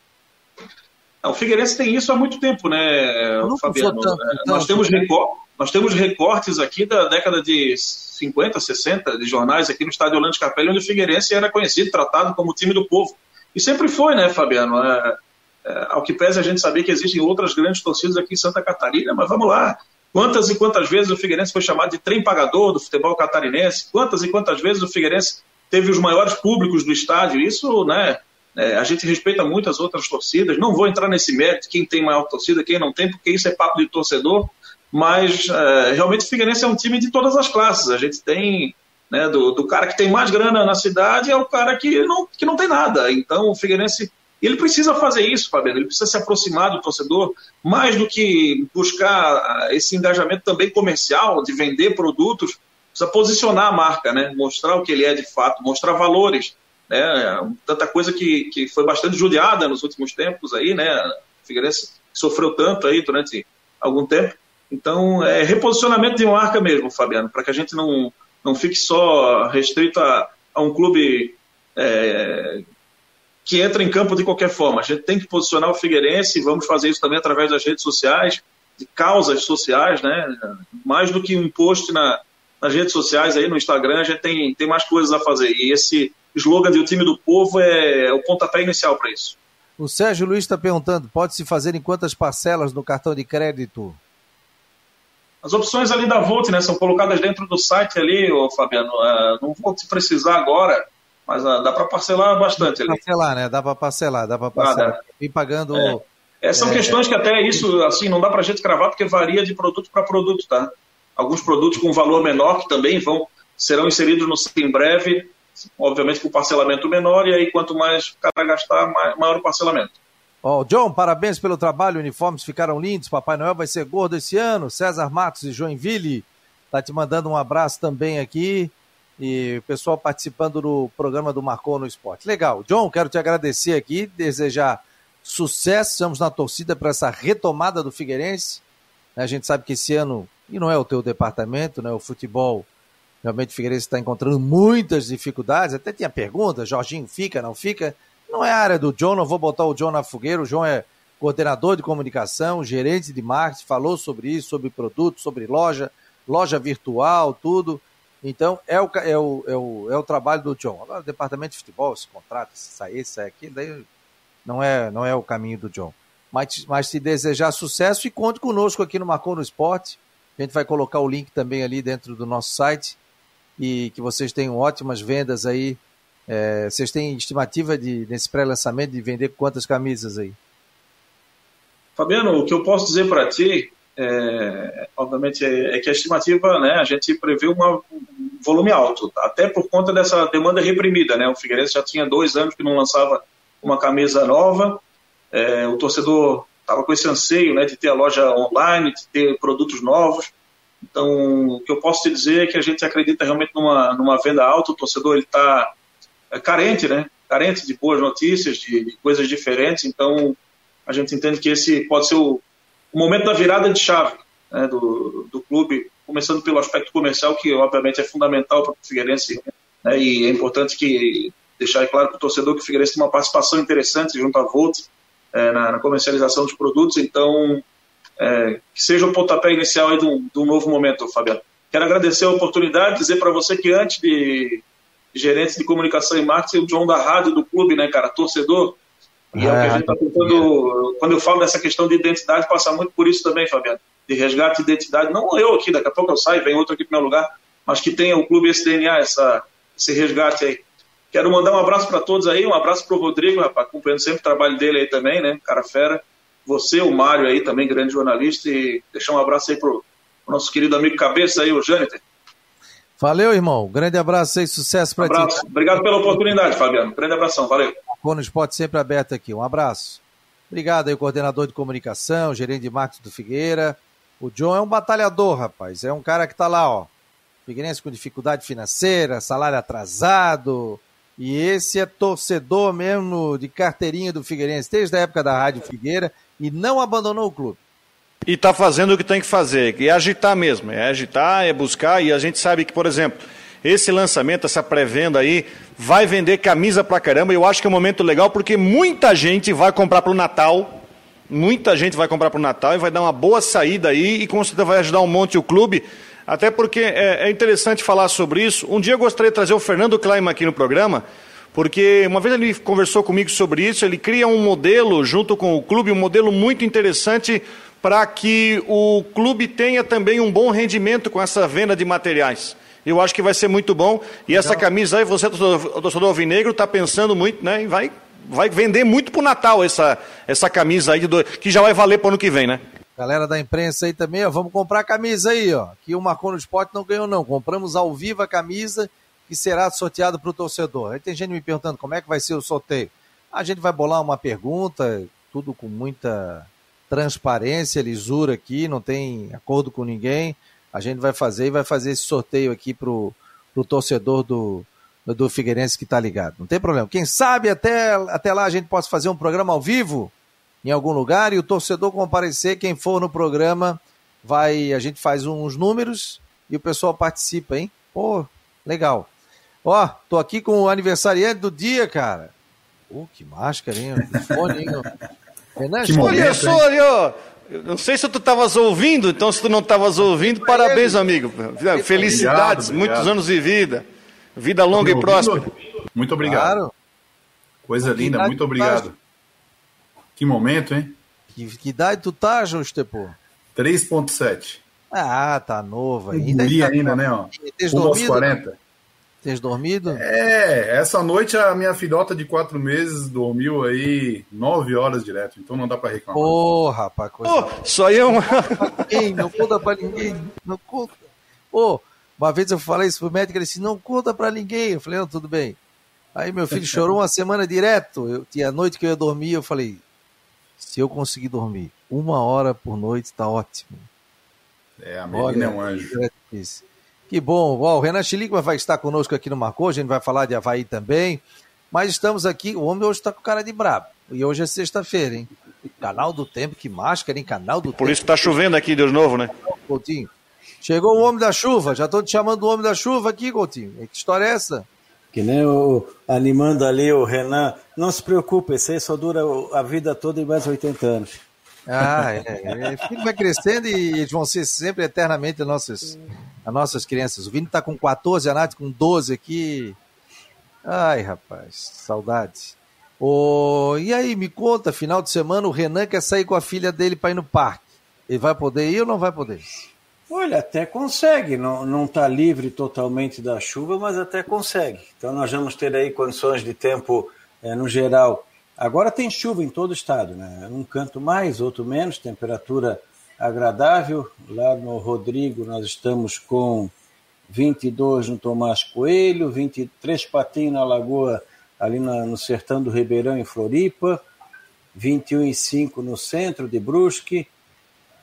o Figueirense tem isso há muito tempo, né, Fabiano? Tanto, é, nós, temos recor nós temos recortes aqui da década de 50, 60, de jornais aqui no estádio Orlando Capelli, onde o Figueirense era conhecido, tratado como time do povo. E sempre foi, né, Fabiano? É, é, ao que pese a gente saber que existem outras grandes torcidas aqui em Santa Catarina, mas vamos lá. Quantas e quantas vezes o Figueirense foi chamado de trem pagador do futebol catarinense? Quantas e quantas vezes o Figueirense teve os maiores públicos do estádio? Isso, né? É, a gente respeita muito as outras torcidas. Não vou entrar nesse mérito, quem tem maior torcida, quem não tem, porque isso é papo de torcedor. Mas é, realmente o Figueirense é um time de todas as classes. A gente tem né, do, do, cara que tem mais grana na cidade é o cara que não, que não tem nada. Então o Figueirense ele precisa fazer isso, Fabiano, ele precisa se aproximar do torcedor, mais do que buscar ah, esse engajamento também comercial, de vender produtos, precisa posicionar a marca, né? mostrar o que ele é de fato, mostrar valores. Né? Tanta coisa que, que foi bastante judiada nos últimos tempos aí, né? O Figueirense sofreu tanto aí durante algum tempo. Então, é reposicionamento de marca mesmo, Fabiano, para que a gente não, não fique só restrito a, a um clube é, que entra em campo de qualquer forma. A gente tem que posicionar o Figueirense e vamos fazer isso também através das redes sociais, de causas sociais, né? Mais do que um post na, nas redes sociais aí no Instagram, a gente tem, tem mais coisas a fazer. E esse slogan de o time do povo é, o pontapé inicial para isso. O Sérgio Luiz está perguntando: pode se fazer em quantas parcelas no cartão de crédito? As opções ali da Volt, né, são colocadas dentro do site ali, ô Fabiano. Uh, não vou te precisar agora, mas uh, dá para parcelar bastante ali. Parcelar, né? Dá para parcelar, dá para parcelar. Ah, pagando. É. É, são é, questões que até isso, assim, não dá para a gente cravar porque varia de produto para produto, tá? Alguns produtos com valor menor que também vão serão inseridos no em breve, obviamente com parcelamento menor, e aí quanto mais o cara gastar, maior o parcelamento. Ó, oh, John, parabéns pelo trabalho, uniformes ficaram lindos, Papai Noel vai ser gordo esse ano, César Matos e Joinville, tá te mandando um abraço também aqui, e o pessoal participando do programa do Marcou no Esporte. Legal, John, quero te agradecer aqui, desejar sucesso, estamos na torcida para essa retomada do Figueirense, a gente sabe que esse ano, e não é o teu departamento, né, o futebol, realmente o Figueirense está encontrando muitas dificuldades, até tinha pergunta, Jorginho fica, não fica, não é a área do John, não vou botar o John na fogueira. O John é coordenador de comunicação, gerente de marketing, falou sobre isso, sobre produto, sobre loja, loja virtual, tudo. Então, é o, é o, é o, é o trabalho do John. Agora, o departamento de futebol, se contrata, se sair, se sair aqui, daí não é, não é o caminho do John. Mas, mas se desejar sucesso, e conte conosco aqui no Marcou no Esporte. A gente vai colocar o link também ali dentro do nosso site. E que vocês tenham ótimas vendas aí é, vocês têm estimativa de, nesse pré-lançamento de vender quantas camisas aí? Fabiano, o que eu posso dizer para ti, é, obviamente, é, é, que a estimativa, né, a gente prevê uma, um volume alto, até por conta dessa demanda reprimida, né? O Figueirense já tinha dois anos que não lançava uma camisa nova, é, o torcedor estava com esse anseio, né, de ter a loja online, de ter produtos novos. Então, o que eu posso te dizer é que a gente acredita realmente numa, numa venda alta, o torcedor está carente, né? Carente de boas notícias, de, de, coisas diferentes. Então, a gente entende que esse pode ser o, o momento da virada de chave né, do, do clube, começando pelo aspecto comercial, que obviamente é fundamental para o Figueirense, né, e é importante que deixar claro para o torcedor que o Figueirense tem uma participação interessante junto à Volt é, na, na, comercialização dos produtos, então é, que seja o pontapé inicial de um, de um novo momento, Fabiano. Quero agradecer a oportunidade, dizer para você que antes de gerente de comunicação e marketing, o João da rádio do clube, né, cara, torcedor, e é, é o que a gente está tentando, quando eu falo dessa questão de identidade, passa muito por isso também, Fabiano, de resgate de identidade, não eu aqui, daqui a pouco eu saio, vem outro aqui para meu lugar, mas que tenha o clube esse DNA, essa, esse resgate aí. Quero mandar um abraço para todos aí, um abraço para o Rodrigo, rapaz, acompanhando sempre o trabalho dele aí também, né, cara fera. Você, o Mário aí também, grande jornalista, e deixar um abraço aí pro, pro nosso querido amigo Cabeça aí, o Jâniter. Valeu, irmão. Grande abraço aí, sucesso para um ti. Obrigado pela oportunidade, Fabiano. Grande abração, valeu. Cono Esporte sempre aberto aqui. Um abraço. Obrigado aí, coordenador de comunicação, gerente de marketing do Figueira. O John é um batalhador, rapaz. É um cara que tá lá, ó. Figueirense com dificuldade financeira, salário atrasado. E esse é torcedor mesmo de carteirinha do Figueirense, desde a época da Rádio Figueira, e não abandonou o clube. E está fazendo o que tem que fazer, que é agitar mesmo, é agitar, é buscar, e a gente sabe que, por exemplo, esse lançamento, essa pré-venda aí, vai vender camisa pra caramba. Eu acho que é um momento legal porque muita gente vai comprar pro Natal. Muita gente vai comprar pro Natal e vai dar uma boa saída aí e com certeza vai ajudar um monte o clube. Até porque é, é interessante falar sobre isso. Um dia eu gostaria de trazer o Fernando Kleiman aqui no programa, porque uma vez ele conversou comigo sobre isso. Ele cria um modelo junto com o clube, um modelo muito interessante para que o clube tenha também um bom rendimento com essa venda de materiais. Eu acho que vai ser muito bom. E essa camisa aí, você, torcedor alvinegro, está pensando muito, né? E vai, vai vender muito para o Natal essa, essa camisa aí, do, que já vai valer para o ano que vem, né? Galera da imprensa aí também, ó, vamos comprar a camisa aí, ó. Que o Marcou no Esporte não ganhou, não. Compramos ao vivo a camisa que será sorteada para o torcedor. Aí tem gente me perguntando como é que vai ser o sorteio. A gente vai bolar uma pergunta, tudo com muita transparência, lisura aqui, não tem acordo com ninguém a gente vai fazer e vai fazer esse sorteio aqui pro, pro torcedor do, do Figueirense que está ligado. Não tem problema. Quem sabe até, até lá a gente possa fazer um programa ao vivo em algum lugar e o torcedor comparecer, quem for no programa, vai, a gente faz uns números e o pessoal participa, hein? Pô, legal. Ó, tô aqui com o aniversariante do dia, cara. Pô, que máscara, hein? Fone, hein? Renan, olha só, olha, eu não sei se tu estavas ouvindo, então se tu não estavas ouvindo, parabéns, amigo. Felicidades, obrigado, muitos anos de vida. Vida longa e próspera. Muito obrigado. Claro. Coisa linda, muito obrigado. Tá... Que momento, hein? Que, que idade tu tá, Justepô? 3.7. Ah, tá novo ainda. Ainda, ainda, né? Ó. Rumo 40. Tens dormido? É, essa noite a minha filhota de quatro meses dormiu aí nove horas direto, então não dá pra reclamar. Ô, rapaz, coisa. Oh, só aí é uma. Ninguém, não conta pra ninguém, não conta. Ô, oh, uma vez eu falei isso pro médico, ele disse: não conta pra ninguém. Eu falei: não, tudo bem. Aí meu filho chorou uma semana direto. Eu tinha noite que eu ia dormir, eu falei: se eu conseguir dormir uma hora por noite, tá ótimo. É, a menina é um anjo. É que bom. o Renan Chiligma vai estar conosco aqui no Marcou, a gente vai falar de Havaí também. Mas estamos aqui, o homem hoje está com cara de brabo. E hoje é sexta-feira, hein? Canal do Tempo, que máscara, hein? Canal do Por Tempo. Por isso que tá chovendo aqui de novo, né? Coutinho. Chegou o homem da chuva, já estou te chamando o homem da chuva aqui, Coutinho. Que história é essa? Que nem o animando ali o Renan. Não se preocupe, esse aí só dura a vida toda e mais 80 anos. Ah, é. é. O filho vai crescendo e eles vão ser sempre eternamente nossas, as nossas crianças. O Vini está com 14, a Nath com 12 aqui. Ai, rapaz, saudades. Oh, e aí, me conta, final de semana o Renan quer sair com a filha dele para ir no parque. Ele vai poder ir ou não vai poder? Olha, até consegue, não está livre totalmente da chuva, mas até consegue. Então nós vamos ter aí condições de tempo, é, no geral. Agora tem chuva em todo o estado, né? Um canto mais, outro menos, temperatura agradável. Lá no Rodrigo nós estamos com 22 no Tomás Coelho, 23 Patinho na Lagoa, ali na, no sertão do Ribeirão, em Floripa, 21,5 no centro de Brusque,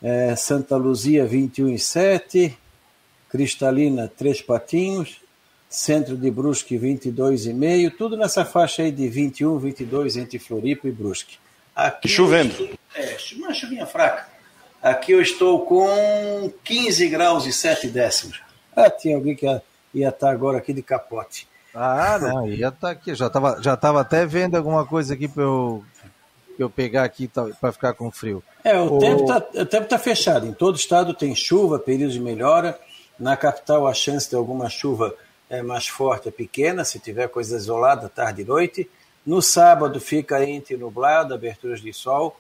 é, Santa Luzia 21,7, Cristalina, Três Patinhos, centro de Brusque 22,5, tudo nessa faixa aí de 21, 22 entre Floripa e Brusque. Aqui, Chovendo. É, uma chuvinha fraca Aqui eu estou com 15 graus e 7 décimos. Ah, tinha alguém que ia, ia estar agora aqui de capote. Ah, não, ia estar aqui. Já estava já tava até vendo alguma coisa aqui para eu, pra eu pegar aqui para ficar com frio. É, o, o... tempo está tá fechado. Em todo estado tem chuva, período de melhora. Na capital, a chance de alguma chuva é mais forte é pequena, se tiver coisa isolada, tarde e noite. No sábado fica entre nublado, aberturas de sol,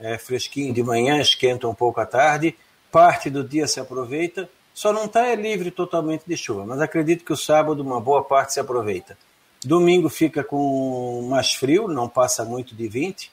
é fresquinho de manhã, esquenta um pouco à tarde. Parte do dia se aproveita, só não está é livre totalmente de chuva, mas acredito que o sábado uma boa parte se aproveita. Domingo fica com mais frio, não passa muito de 20,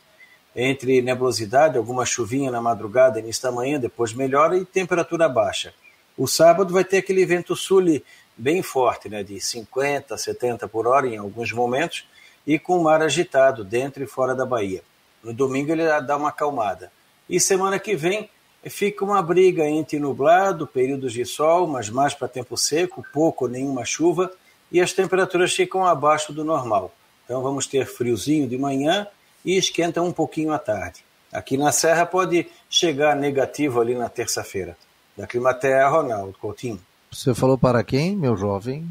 entre nebulosidade, alguma chuvinha na madrugada, início da manhã, depois melhora e temperatura baixa. O sábado vai ter aquele vento sul bem forte, né, de 50, 70 por hora em alguns momentos, e com o mar agitado dentro e fora da Bahia. No domingo ele dá uma acalmada. E semana que vem fica uma briga entre nublado, períodos de sol, mas mais para tempo seco, pouco ou nenhuma chuva, e as temperaturas ficam abaixo do normal. Então vamos ter friozinho de manhã e esquenta um pouquinho à tarde. Aqui na Serra pode chegar negativo ali na terça-feira da Climaterra, Ronaldo Coutinho. Você falou para quem, meu jovem?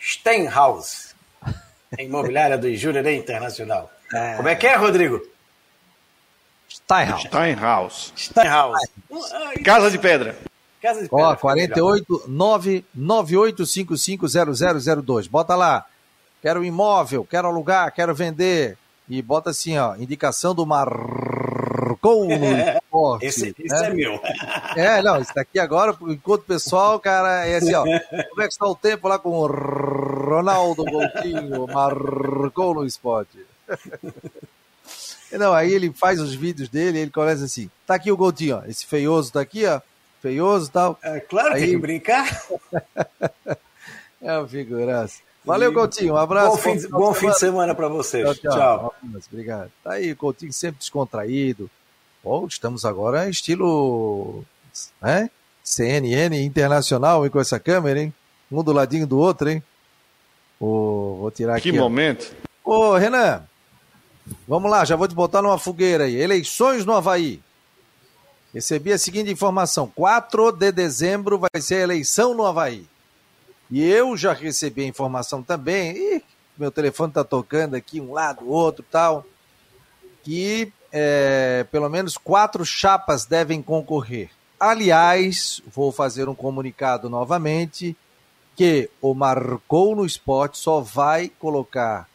Steinhaus, imobiliária do Jurerê Internacional. É... Como é que é, Rodrigo? Steinhaus. Steinhaus. Steinhaus. Casa de Pedra. Casa de Pedra. Ó, 48 998550002. Bota lá. Quero imóvel, quero alugar, quero vender. E bota assim, ó, indicação do Mar com o Esse, esse né? é meu. É, não, isso daqui agora, enquanto pessoal, cara, é assim, ó. Como é que está o tempo lá com o Ronaldo Coutinho? Marcou no esporte. Não, aí ele faz os vídeos dele, ele começa assim, tá aqui o Coutinho, ó, esse feioso tá aqui, ó, feioso e tal. É claro, aí... tem que brincar. é uma figuraça. Valeu, Coutinho. Um abraço. Bom fim, bom, bom fim de semana para vocês. Tchau. tchau. tchau. Obrigado. Tá aí, Coutinho sempre descontraído. Oh, estamos agora estilo né? CNN internacional hein, com essa câmera, hein? Um do ladinho do outro, hein? Oh, vou tirar aqui. Que momento. Ô, Renan, vamos lá, já vou te botar numa fogueira aí. Eleições no Havaí. Recebi a seguinte informação: 4 de dezembro vai ser a eleição no Havaí. E eu já recebi a informação também, ih, meu telefone está tocando aqui, um lado, outro tal, que é, pelo menos quatro chapas devem concorrer. Aliás, vou fazer um comunicado novamente que o Marcou no Esporte só vai colocar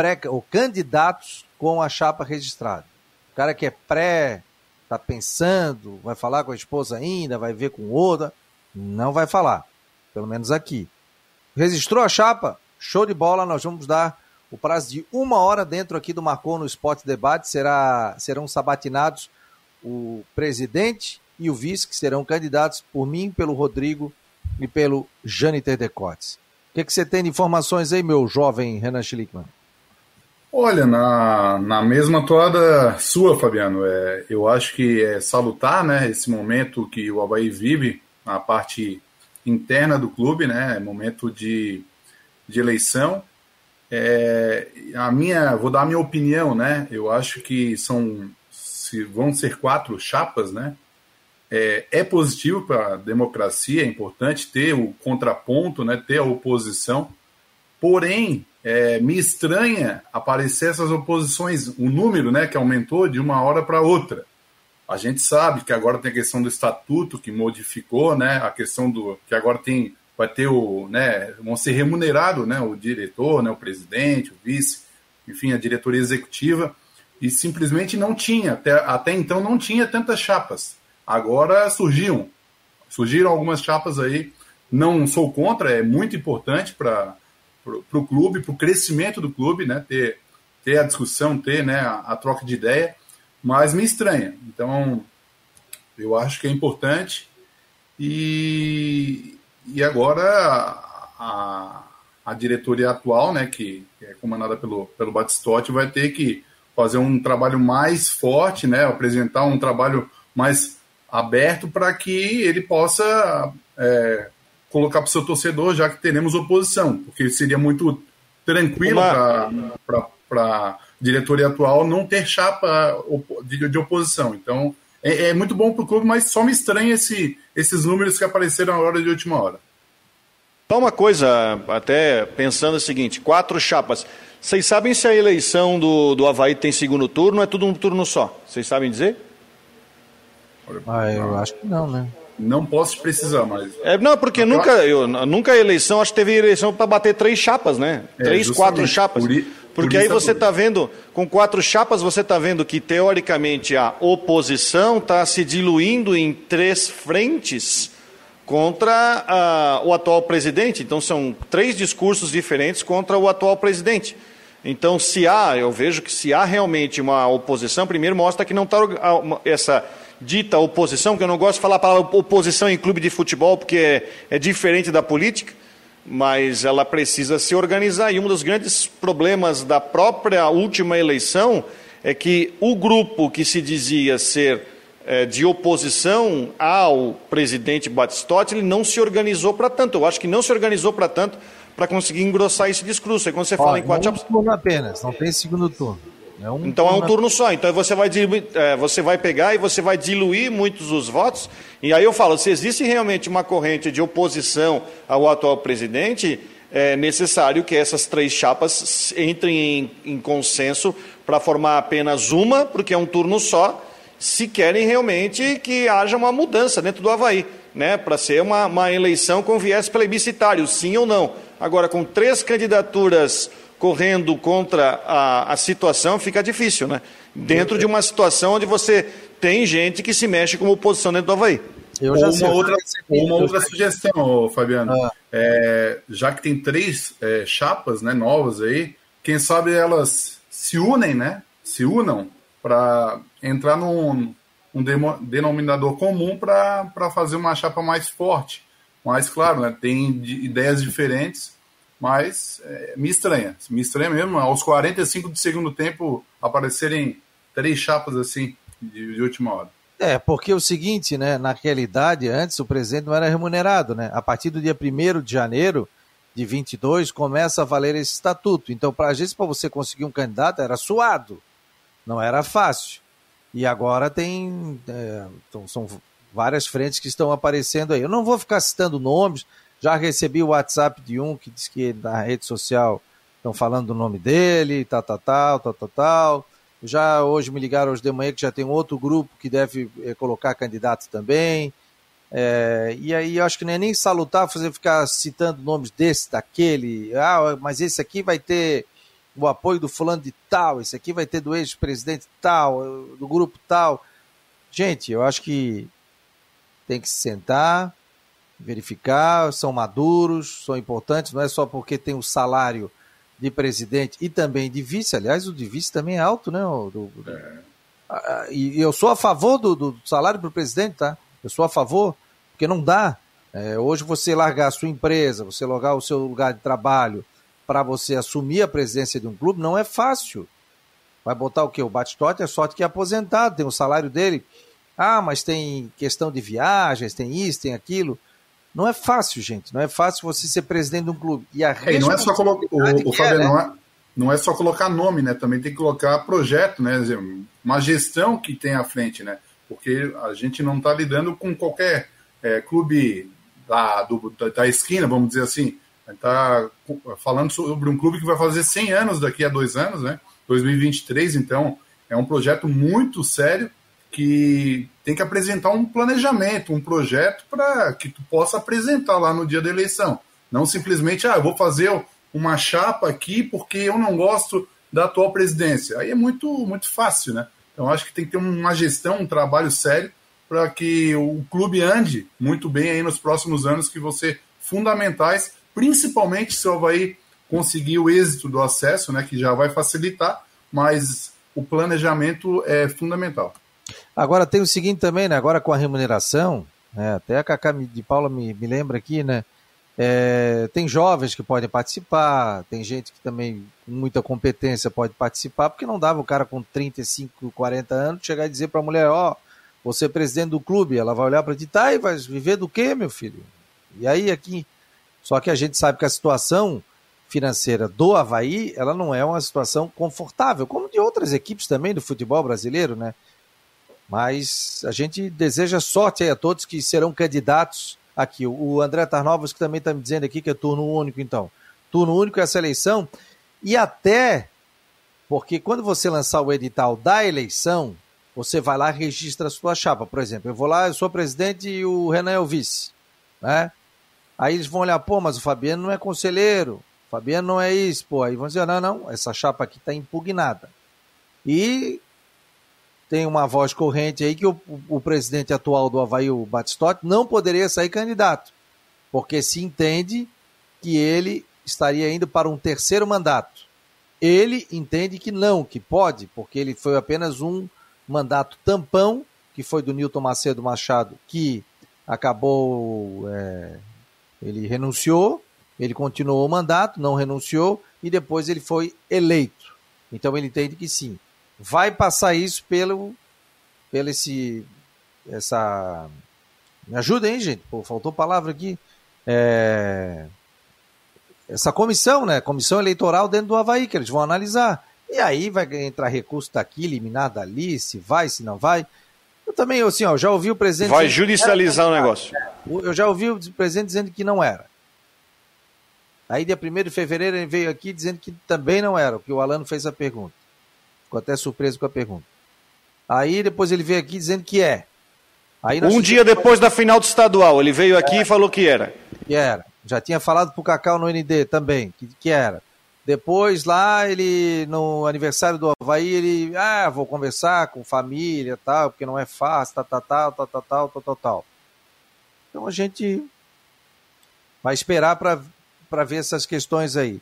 pré, ou candidatos com a chapa registrada. O cara que é pré, tá pensando, vai falar com a esposa ainda, vai ver com outra, não vai falar. Pelo menos aqui. Registrou a chapa? Show de bola, nós vamos dar o prazo de uma hora dentro aqui do Marcou no Esporte Debate será, serão sabatinados o presidente e o vice, que serão candidatos por mim, pelo Rodrigo e pelo Jâniter Decotes. O que, que você tem de informações aí, meu jovem Renan Schlickman? Olha, na, na mesma toada sua, Fabiano, é, eu acho que é salutar né, esse momento que o Havaí vive, na parte interna do clube, né, momento de, de eleição, é, a minha, vou dar a minha opinião, né? Eu acho que são, se vão ser quatro chapas, né? É, é positivo para a democracia, é importante ter o contraponto, né? Ter a oposição. Porém, é, me estranha aparecer essas oposições, o número, né? Que aumentou de uma hora para outra. A gente sabe que agora tem a questão do estatuto que modificou, né? A questão do que agora tem vai ter o, né, vão ser remunerados, né, o diretor, né, o presidente, o vice, enfim, a diretoria executiva, e simplesmente não tinha, até, até então não tinha tantas chapas. Agora surgiram, surgiram algumas chapas aí, não sou contra, é muito importante para o clube, para o crescimento do clube, né, ter, ter a discussão, ter né, a, a troca de ideia, mas me estranha. Então, eu acho que é importante e, e agora a, a diretoria atual, né, que, é comandada pelo, pelo Batistotti, vai ter que fazer um trabalho mais forte, né, apresentar um trabalho mais aberto para que ele possa é, colocar para o seu torcedor, já que teremos oposição, porque seria muito tranquilo para a diretoria atual não ter chapa de, de oposição. Então, é, é muito bom para o clube, mas só me estranha esse, esses números que apareceram na hora de última hora. Só uma coisa, até pensando o seguinte: quatro chapas. Vocês sabem se a eleição do, do Havaí tem segundo turno ou é tudo um turno só? Vocês sabem dizer? Ah, eu acho que não, né? Não posso precisar, mas. É, não, porque nunca, eu, nunca a eleição, acho que teve eleição para bater três chapas, né? É, três, quatro chapas. Por, porque por aí você está vendo, com quatro chapas, você está vendo que, teoricamente, a oposição está se diluindo em três frentes contra o atual presidente. Então, são três discursos diferentes contra o atual presidente. Então, se há, eu vejo que se há realmente uma oposição, primeiro mostra que não está essa dita oposição, que eu não gosto de falar a palavra oposição em clube de futebol, porque é, é diferente da política, mas ela precisa se organizar. E um dos grandes problemas da própria última eleição é que o grupo que se dizia ser é, de oposição ao presidente Batistotti, ele não se organizou para tanto. Eu acho que não se organizou para tanto para conseguir engrossar esse discurso. Aí quando você Ó, fala em quatro... Turno apenas, não tem segundo turno. É um então é um turno só. Então você vai, é, você vai pegar e você vai diluir muitos dos votos. E aí eu falo, se existe realmente uma corrente de oposição ao atual presidente, é necessário que essas três chapas entrem em, em consenso para formar apenas uma, porque é um turno só, se querem realmente que haja uma mudança dentro do Havaí, né? para ser uma, uma eleição com viés plebiscitário, sim ou não. Agora, com três candidaturas correndo contra a, a situação, fica difícil, né? Dentro de uma situação onde você tem gente que se mexe como oposição dentro do Havaí. Eu já uma outra, uma outra sugestão, Fabiano. Ah. É, já que tem três é, chapas né, novas aí, quem sabe elas se unem, né? Se unam para entrar num um denominador comum para fazer uma chapa mais forte. Mas, claro, né, tem ideias diferentes mas é, me estranha, me estranha mesmo. Aos 45 do segundo tempo aparecerem três chapas assim de, de última hora. É, porque o seguinte, né? Naquela idade, antes o presidente não era remunerado, né? A partir do dia 1 de janeiro de 22 começa a valer esse estatuto. Então, para a gente, para você conseguir um candidato, era suado, não era fácil. E agora tem. É, então, são várias frentes que estão aparecendo aí. Eu não vou ficar citando nomes, já recebi o WhatsApp de um que diz que na rede social estão falando do nome dele, tal, tal, tal, tal, tal, tal. Já hoje me ligaram hoje de manhã que já tem outro grupo que deve é, colocar candidatos também. É, e aí eu acho que não é nem salutar fazer ficar citando nomes desse, daquele. Ah, mas esse aqui vai ter o apoio do fulano de tal, esse aqui vai ter do ex-presidente tal, do grupo tal. Gente, eu acho que tem que se sentar, verificar, são maduros, são importantes, não é só porque tem o salário de presidente e também de vice, aliás, o de vice também é alto, né? Do, do, é. E eu sou a favor do, do salário para o presidente, tá? Eu sou a favor, porque não dá. É, hoje você largar a sua empresa, você largar o seu lugar de trabalho para você assumir a presidência de um clube, não é fácil. Vai botar o quê? O Batistote é sorte que é aposentado, tem o salário dele. Ah, mas tem questão de viagens, tem isso, tem aquilo. Não é fácil, gente. Não é fácil você ser presidente de um clube. E a é, não é só colocar. O, o é, não, é, não é só colocar nome, né? Também tem que colocar projeto, né? Uma gestão que tem à frente, né? Porque a gente não está lidando com qualquer é, clube da, do, da, esquina, vamos dizer assim. Está falando sobre um clube que vai fazer 100 anos daqui a dois anos, né? 2023, então é um projeto muito sério que tem que apresentar um planejamento, um projeto para que tu possa apresentar lá no dia da eleição. Não simplesmente, ah, eu vou fazer uma chapa aqui porque eu não gosto da atual presidência. Aí é muito, muito fácil, né? Então acho que tem que ter uma gestão, um trabalho sério para que o clube ande muito bem aí nos próximos anos que vão ser fundamentais, principalmente se o Havaí conseguir o êxito do acesso, né, que já vai facilitar, mas o planejamento é fundamental. Agora tem o seguinte também, né? Agora com a remuneração, né? até a Cacá de Paula me, me lembra aqui, né? É, tem jovens que podem participar, tem gente que também com muita competência pode participar, porque não dava o cara com 35, 40 anos chegar e dizer para a mulher, ó, oh, você é presidente do clube, ela vai olhar para ti, tá, e vai viver do quê, meu filho? E aí aqui, só que a gente sabe que a situação financeira do Havaí, ela não é uma situação confortável, como de outras equipes também do futebol brasileiro, né? Mas a gente deseja sorte aí a todos que serão candidatos aqui. O André Tarnovas que também está me dizendo aqui que é turno único, então. Turno único é essa eleição. E até porque quando você lançar o edital da eleição, você vai lá e registra a sua chapa. Por exemplo, eu vou lá, eu sou presidente e o Renan é o vice. Né? Aí eles vão olhar, pô, mas o Fabiano não é conselheiro, o Fabiano não é isso, pô. Aí vão dizer, não, não, essa chapa aqui está impugnada. E tem uma voz corrente aí que o, o presidente atual do Havaí, o Batistotti, não poderia sair candidato, porque se entende que ele estaria indo para um terceiro mandato. Ele entende que não, que pode, porque ele foi apenas um mandato tampão, que foi do Newton Macedo Machado, que acabou, é, ele renunciou, ele continuou o mandato, não renunciou, e depois ele foi eleito. Então ele entende que sim, vai passar isso pelo, pelo esse, essa, me ajuda aí, gente, Pô, faltou palavra aqui, é, essa comissão, né, comissão eleitoral dentro do Havaí, que eles vão analisar, e aí vai entrar recurso daqui, eliminar dali, se vai, se não vai, eu também, assim, ó, já ouvi o presidente... Vai judicializar o negócio. Eu já ouvi o presidente dizendo que não era. Aí, dia 1 de fevereiro, ele veio aqui dizendo que também não era, porque o Alano fez a pergunta. Ficou até surpreso com a pergunta. Aí depois ele veio aqui dizendo que é. Aí um dia depois da final do estadual, ele veio aqui é. e falou que era. Que era. Já tinha falado pro Cacau no ND também, que, que era. Depois lá, ele, no aniversário do Havaí, ele, ah, vou conversar com família, tal, porque não é fácil, tal, tal, tal, tal, tal, tal, tal, tal, tal. Então a gente vai esperar para ver essas questões aí.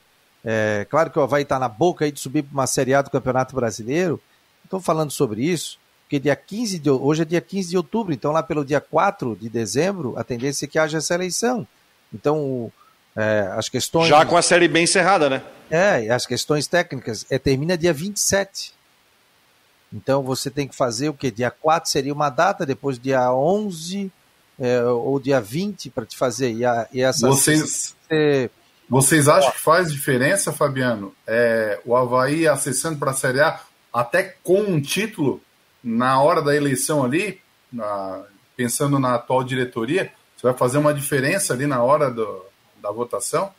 É, claro que o Havaí está na boca aí de subir para uma Série A do Campeonato Brasileiro. Estou falando sobre isso, porque dia 15 de, hoje é dia 15 de outubro, então lá pelo dia 4 de dezembro, a tendência é que haja essa eleição. Então, é, as questões. Já com a série bem encerrada, né? É, as questões técnicas. É, termina dia 27. Então você tem que fazer o que? Dia 4 seria uma data, depois dia 11 é, ou dia 20 para te fazer. E, a, e essa. Vocês. Você vocês acham que faz diferença, Fabiano? É, o Havaí acessando para a Série A, até com um título, na hora da eleição ali, na, pensando na atual diretoria, você vai fazer uma diferença ali na hora do, da votação?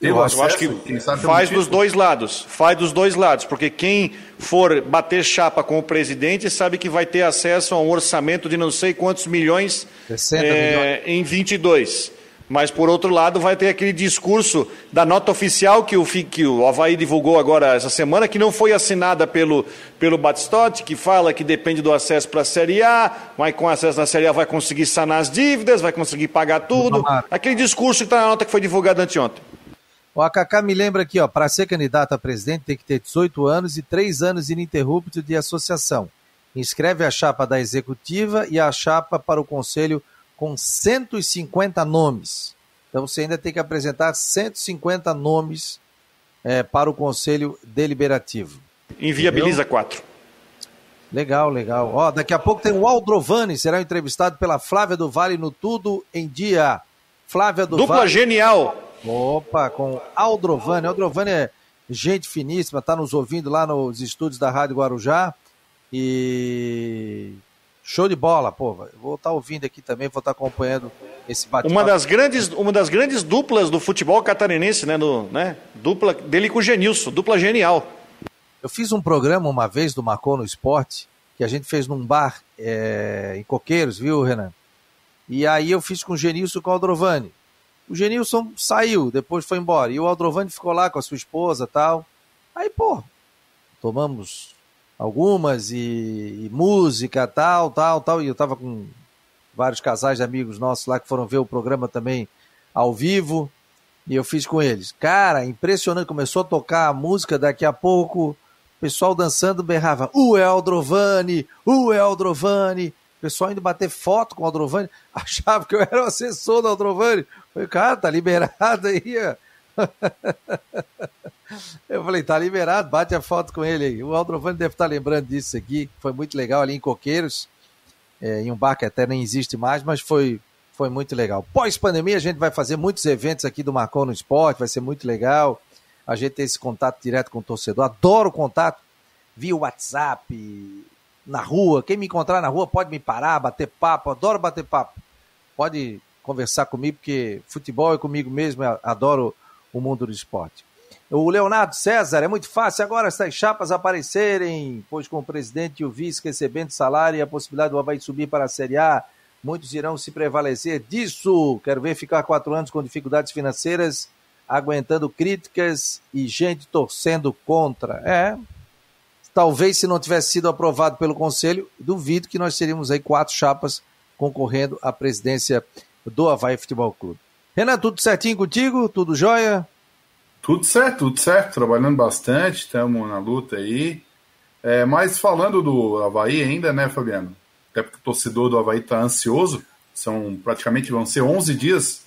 Eu, acesso, eu acho que faz dos dois lados, faz dos dois lados, porque quem for bater chapa com o presidente sabe que vai ter acesso a um orçamento de não sei quantos milhões, é, milhões. em 22 mas por outro lado vai ter aquele discurso da nota oficial que o, que o Havaí divulgou agora essa semana, que não foi assinada pelo, pelo Batistotti, que fala que depende do acesso para a Série A, mas com acesso na Série A vai conseguir sanar as dívidas, vai conseguir pagar tudo. Aquele discurso que está na nota que foi divulgada anteontem. O AKK me lembra aqui, ó, para ser candidato a presidente tem que ter 18 anos e 3 anos ininterruptos de associação. Inscreve a chapa da executiva e a chapa para o conselho com 150 nomes. Então você ainda tem que apresentar 150 nomes é, para o Conselho Deliberativo. Inviabiliza quatro. Legal, legal. Ó, daqui a pouco tem o Aldrovani, será entrevistado pela Flávia do Vale no Tudo em Dia. Flávia do Dupla Vale. genial. Opa, com Aldrovani. Aldrovani é gente finíssima, está nos ouvindo lá nos estúdios da Rádio Guarujá. E Show de bola, pô. Vou estar tá ouvindo aqui também, vou estar tá acompanhando esse bate-papo. Uma das grandes, uma das grandes duplas do futebol catarinense, né, né? Dupla dele com o Genilson, dupla genial. Eu fiz um programa uma vez do Marcou no Esporte, que a gente fez num bar é, em Coqueiros, viu, Renan? E aí eu fiz com o Genilson e com o Aldrovani. O Genilson saiu, depois foi embora. E o Aldrovani ficou lá com a sua esposa tal. Aí, pô, tomamos algumas e, e, música, tal, tal, tal. E eu tava com vários casais de amigos nossos lá que foram ver o programa também ao vivo. E eu fiz com eles. Cara, impressionante. Começou a tocar a música, daqui a pouco o pessoal dançando berrava: O Eldrovani, o Eldrovani. O pessoal indo bater foto com o Aldrovani, achava que eu era o assessor do Aldrovani. Falei, cara, tá liberado aí, ó. Eu falei, tá liberado, bate a foto com ele aí. O Aldrovani deve estar tá lembrando disso aqui, foi muito legal ali em Coqueiros, é, em um bar que até nem existe mais, mas foi, foi muito legal. Pós-pandemia, a gente vai fazer muitos eventos aqui do Marcon no Esporte, vai ser muito legal. A gente tem esse contato direto com o torcedor, adoro o contato via WhatsApp, na rua, quem me encontrar na rua pode me parar, bater papo, adoro bater papo. Pode conversar comigo, porque futebol é comigo mesmo, adoro o mundo do esporte. O Leonardo César, é muito fácil agora essas chapas aparecerem, pois com o presidente e o vice recebendo salário e a possibilidade do Havaí subir para a Série A, muitos irão se prevalecer disso. Quero ver ficar quatro anos com dificuldades financeiras, aguentando críticas e gente torcendo contra. É, talvez se não tivesse sido aprovado pelo Conselho, duvido que nós teríamos aí quatro chapas concorrendo à presidência do Havaí Futebol Clube. Renan, tudo certinho contigo? Tudo jóia? Tudo certo, tudo certo. Trabalhando bastante, estamos na luta aí. É, mas falando do Havaí ainda, né, Fabiano? Até porque o torcedor do Havaí está ansioso. São praticamente vão ser 11 dias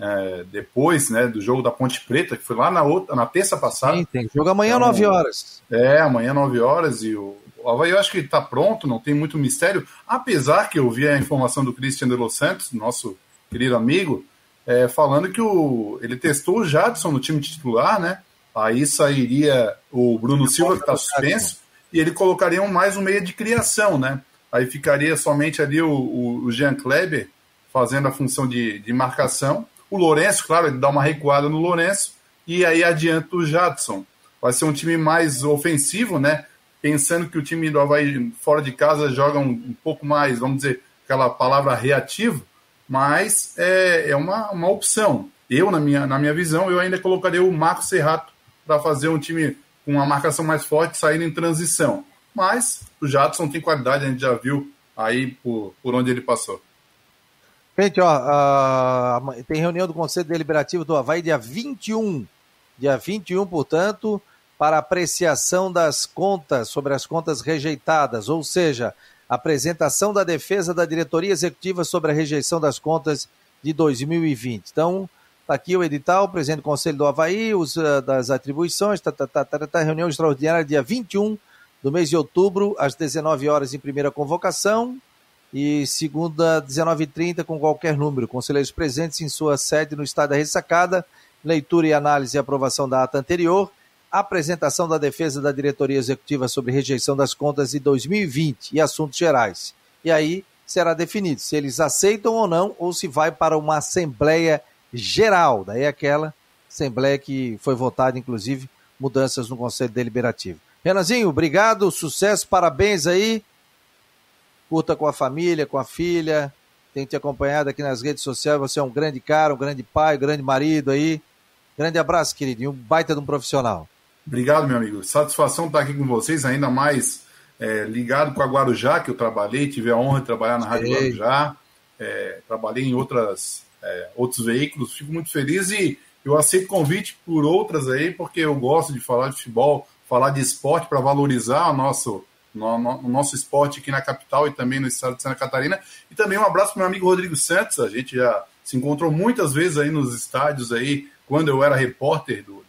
é, depois né, do jogo da Ponte Preta, que foi lá na, outra, na terça passada. Sim, tem jogo amanhã, então, 9 horas. É, amanhã, 9 horas. E o, o Havaí eu acho que está pronto, não tem muito mistério. Apesar que eu vi a informação do Christian de Los Santos, nosso querido amigo, é, falando que o, ele testou o Jadson no time titular, né? Aí sairia o Bruno Silva, que está suspenso, e ele colocaria um, mais um meia de criação, né? Aí ficaria somente ali o, o, o Jean Kleber fazendo a função de, de marcação. O Lourenço, claro, ele dá uma recuada no Lourenço, e aí adianta o Jadson. Vai ser um time mais ofensivo, né? Pensando que o time do Havaí fora de casa joga um, um pouco mais, vamos dizer, aquela palavra reativo mas é, é uma, uma opção. Eu, na minha, na minha visão, eu ainda colocaria o Marco Serrato para fazer um time com uma marcação mais forte, saindo em transição. Mas o Jadson tem qualidade, a gente já viu aí por, por onde ele passou. Gente, ó, uh, tem reunião do Conselho Deliberativo do Havaí dia 21. Dia 21, portanto, para apreciação das contas, sobre as contas rejeitadas, ou seja, apresentação da defesa da diretoria executiva sobre a rejeição das contas de 2020. Então, está aqui o edital, presidente do Conselho do Havaí, os, uh, das atribuições, tá, tá, tá, tá, tá, reunião extraordinária dia 21 do mês de outubro, às 19 horas em primeira convocação e segunda, 19h30, com qualquer número. Conselheiros presentes em sua sede no estado da ressacada, leitura e análise e aprovação da ata anterior apresentação da defesa da diretoria executiva sobre rejeição das contas de 2020 e assuntos gerais. E aí será definido se eles aceitam ou não, ou se vai para uma Assembleia Geral. Daí aquela Assembleia que foi votada, inclusive, mudanças no Conselho Deliberativo. Renanzinho, obrigado, sucesso, parabéns aí. Curta com a família, com a filha. Tem te acompanhado aqui nas redes sociais. Você é um grande cara, um grande pai, um grande marido aí. Grande abraço, querido, e um baita de um profissional. Obrigado, meu amigo. Satisfação estar aqui com vocês, ainda mais é, ligado com a Guarujá, que eu trabalhei, tive a honra de trabalhar na Rádio Guarujá, é, trabalhei em outras, é, outros veículos, fico muito feliz e eu aceito convite por outras aí, porque eu gosto de falar de futebol, falar de esporte para valorizar o nosso, no, no, o nosso esporte aqui na capital e também no estado de Santa Catarina. E também um abraço para meu amigo Rodrigo Santos, a gente já se encontrou muitas vezes aí nos estádios aí, quando eu era repórter do,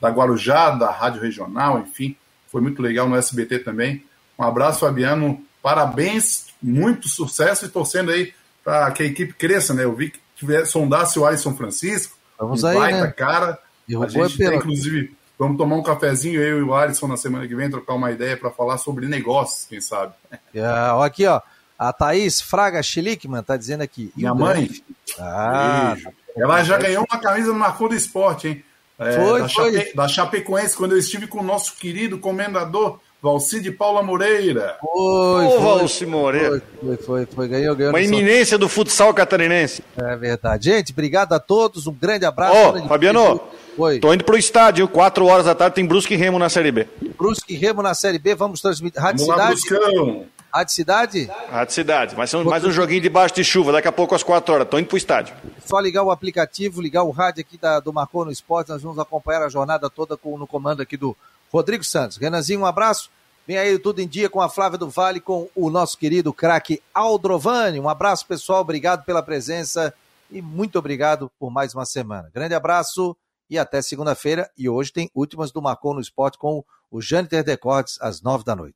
da, Guarujá, da Rádio Regional, enfim, foi muito legal no SBT também. Um abraço, Fabiano, parabéns, muito sucesso e torcendo aí para que a equipe cresça, né? Eu vi que tiver, sondasse o Alisson Francisco, Vamos um aí, baita né? cara. a gente tem, inclusive, vamos tomar um cafezinho, eu e o Alisson, na semana que vem, trocar uma ideia para falar sobre negócios, quem sabe. É, aqui, ó, a Thaís Fraga Schlickman tá dizendo aqui. Minha mãe? Ah, Beijo. Ela já ganhou uma camisa no Marcou do Esporte, hein? É, foi, da, foi. Chape, da Chapecoense, quando eu estive com o nosso querido comendador Valcide Paula Moreira. Foi, Ô, Valci Moreira. Foi, foi, foi, ganhou, ganhou. Uma iminência do futsal catarinense. É verdade. Gente, obrigado a todos, um grande abraço. Ô, oh, Fabiano, Oi. tô indo pro estádio, 4 horas da tarde tem Brusque e Remo na Série B. Brusque e Remo na Série B, vamos transmitir. Rádio vamos Cidade. Lá, Rádio Cidade? Rádio Cidade. Vai ser mais um joguinho debaixo de chuva, daqui a pouco às 4 horas. Tô indo pro estádio. Só ligar o aplicativo, ligar o rádio aqui da, do Marcou no Esporte. Nós vamos acompanhar a jornada toda com, no comando aqui do Rodrigo Santos. Renanzinho, um abraço. Vem aí tudo em dia com a Flávia do Vale, com o nosso querido craque Aldrovani. Um abraço, pessoal. Obrigado pela presença e muito obrigado por mais uma semana. Grande abraço e até segunda-feira. E hoje tem últimas do Marcou no Esporte com o Jâniter Decortes às nove da noite.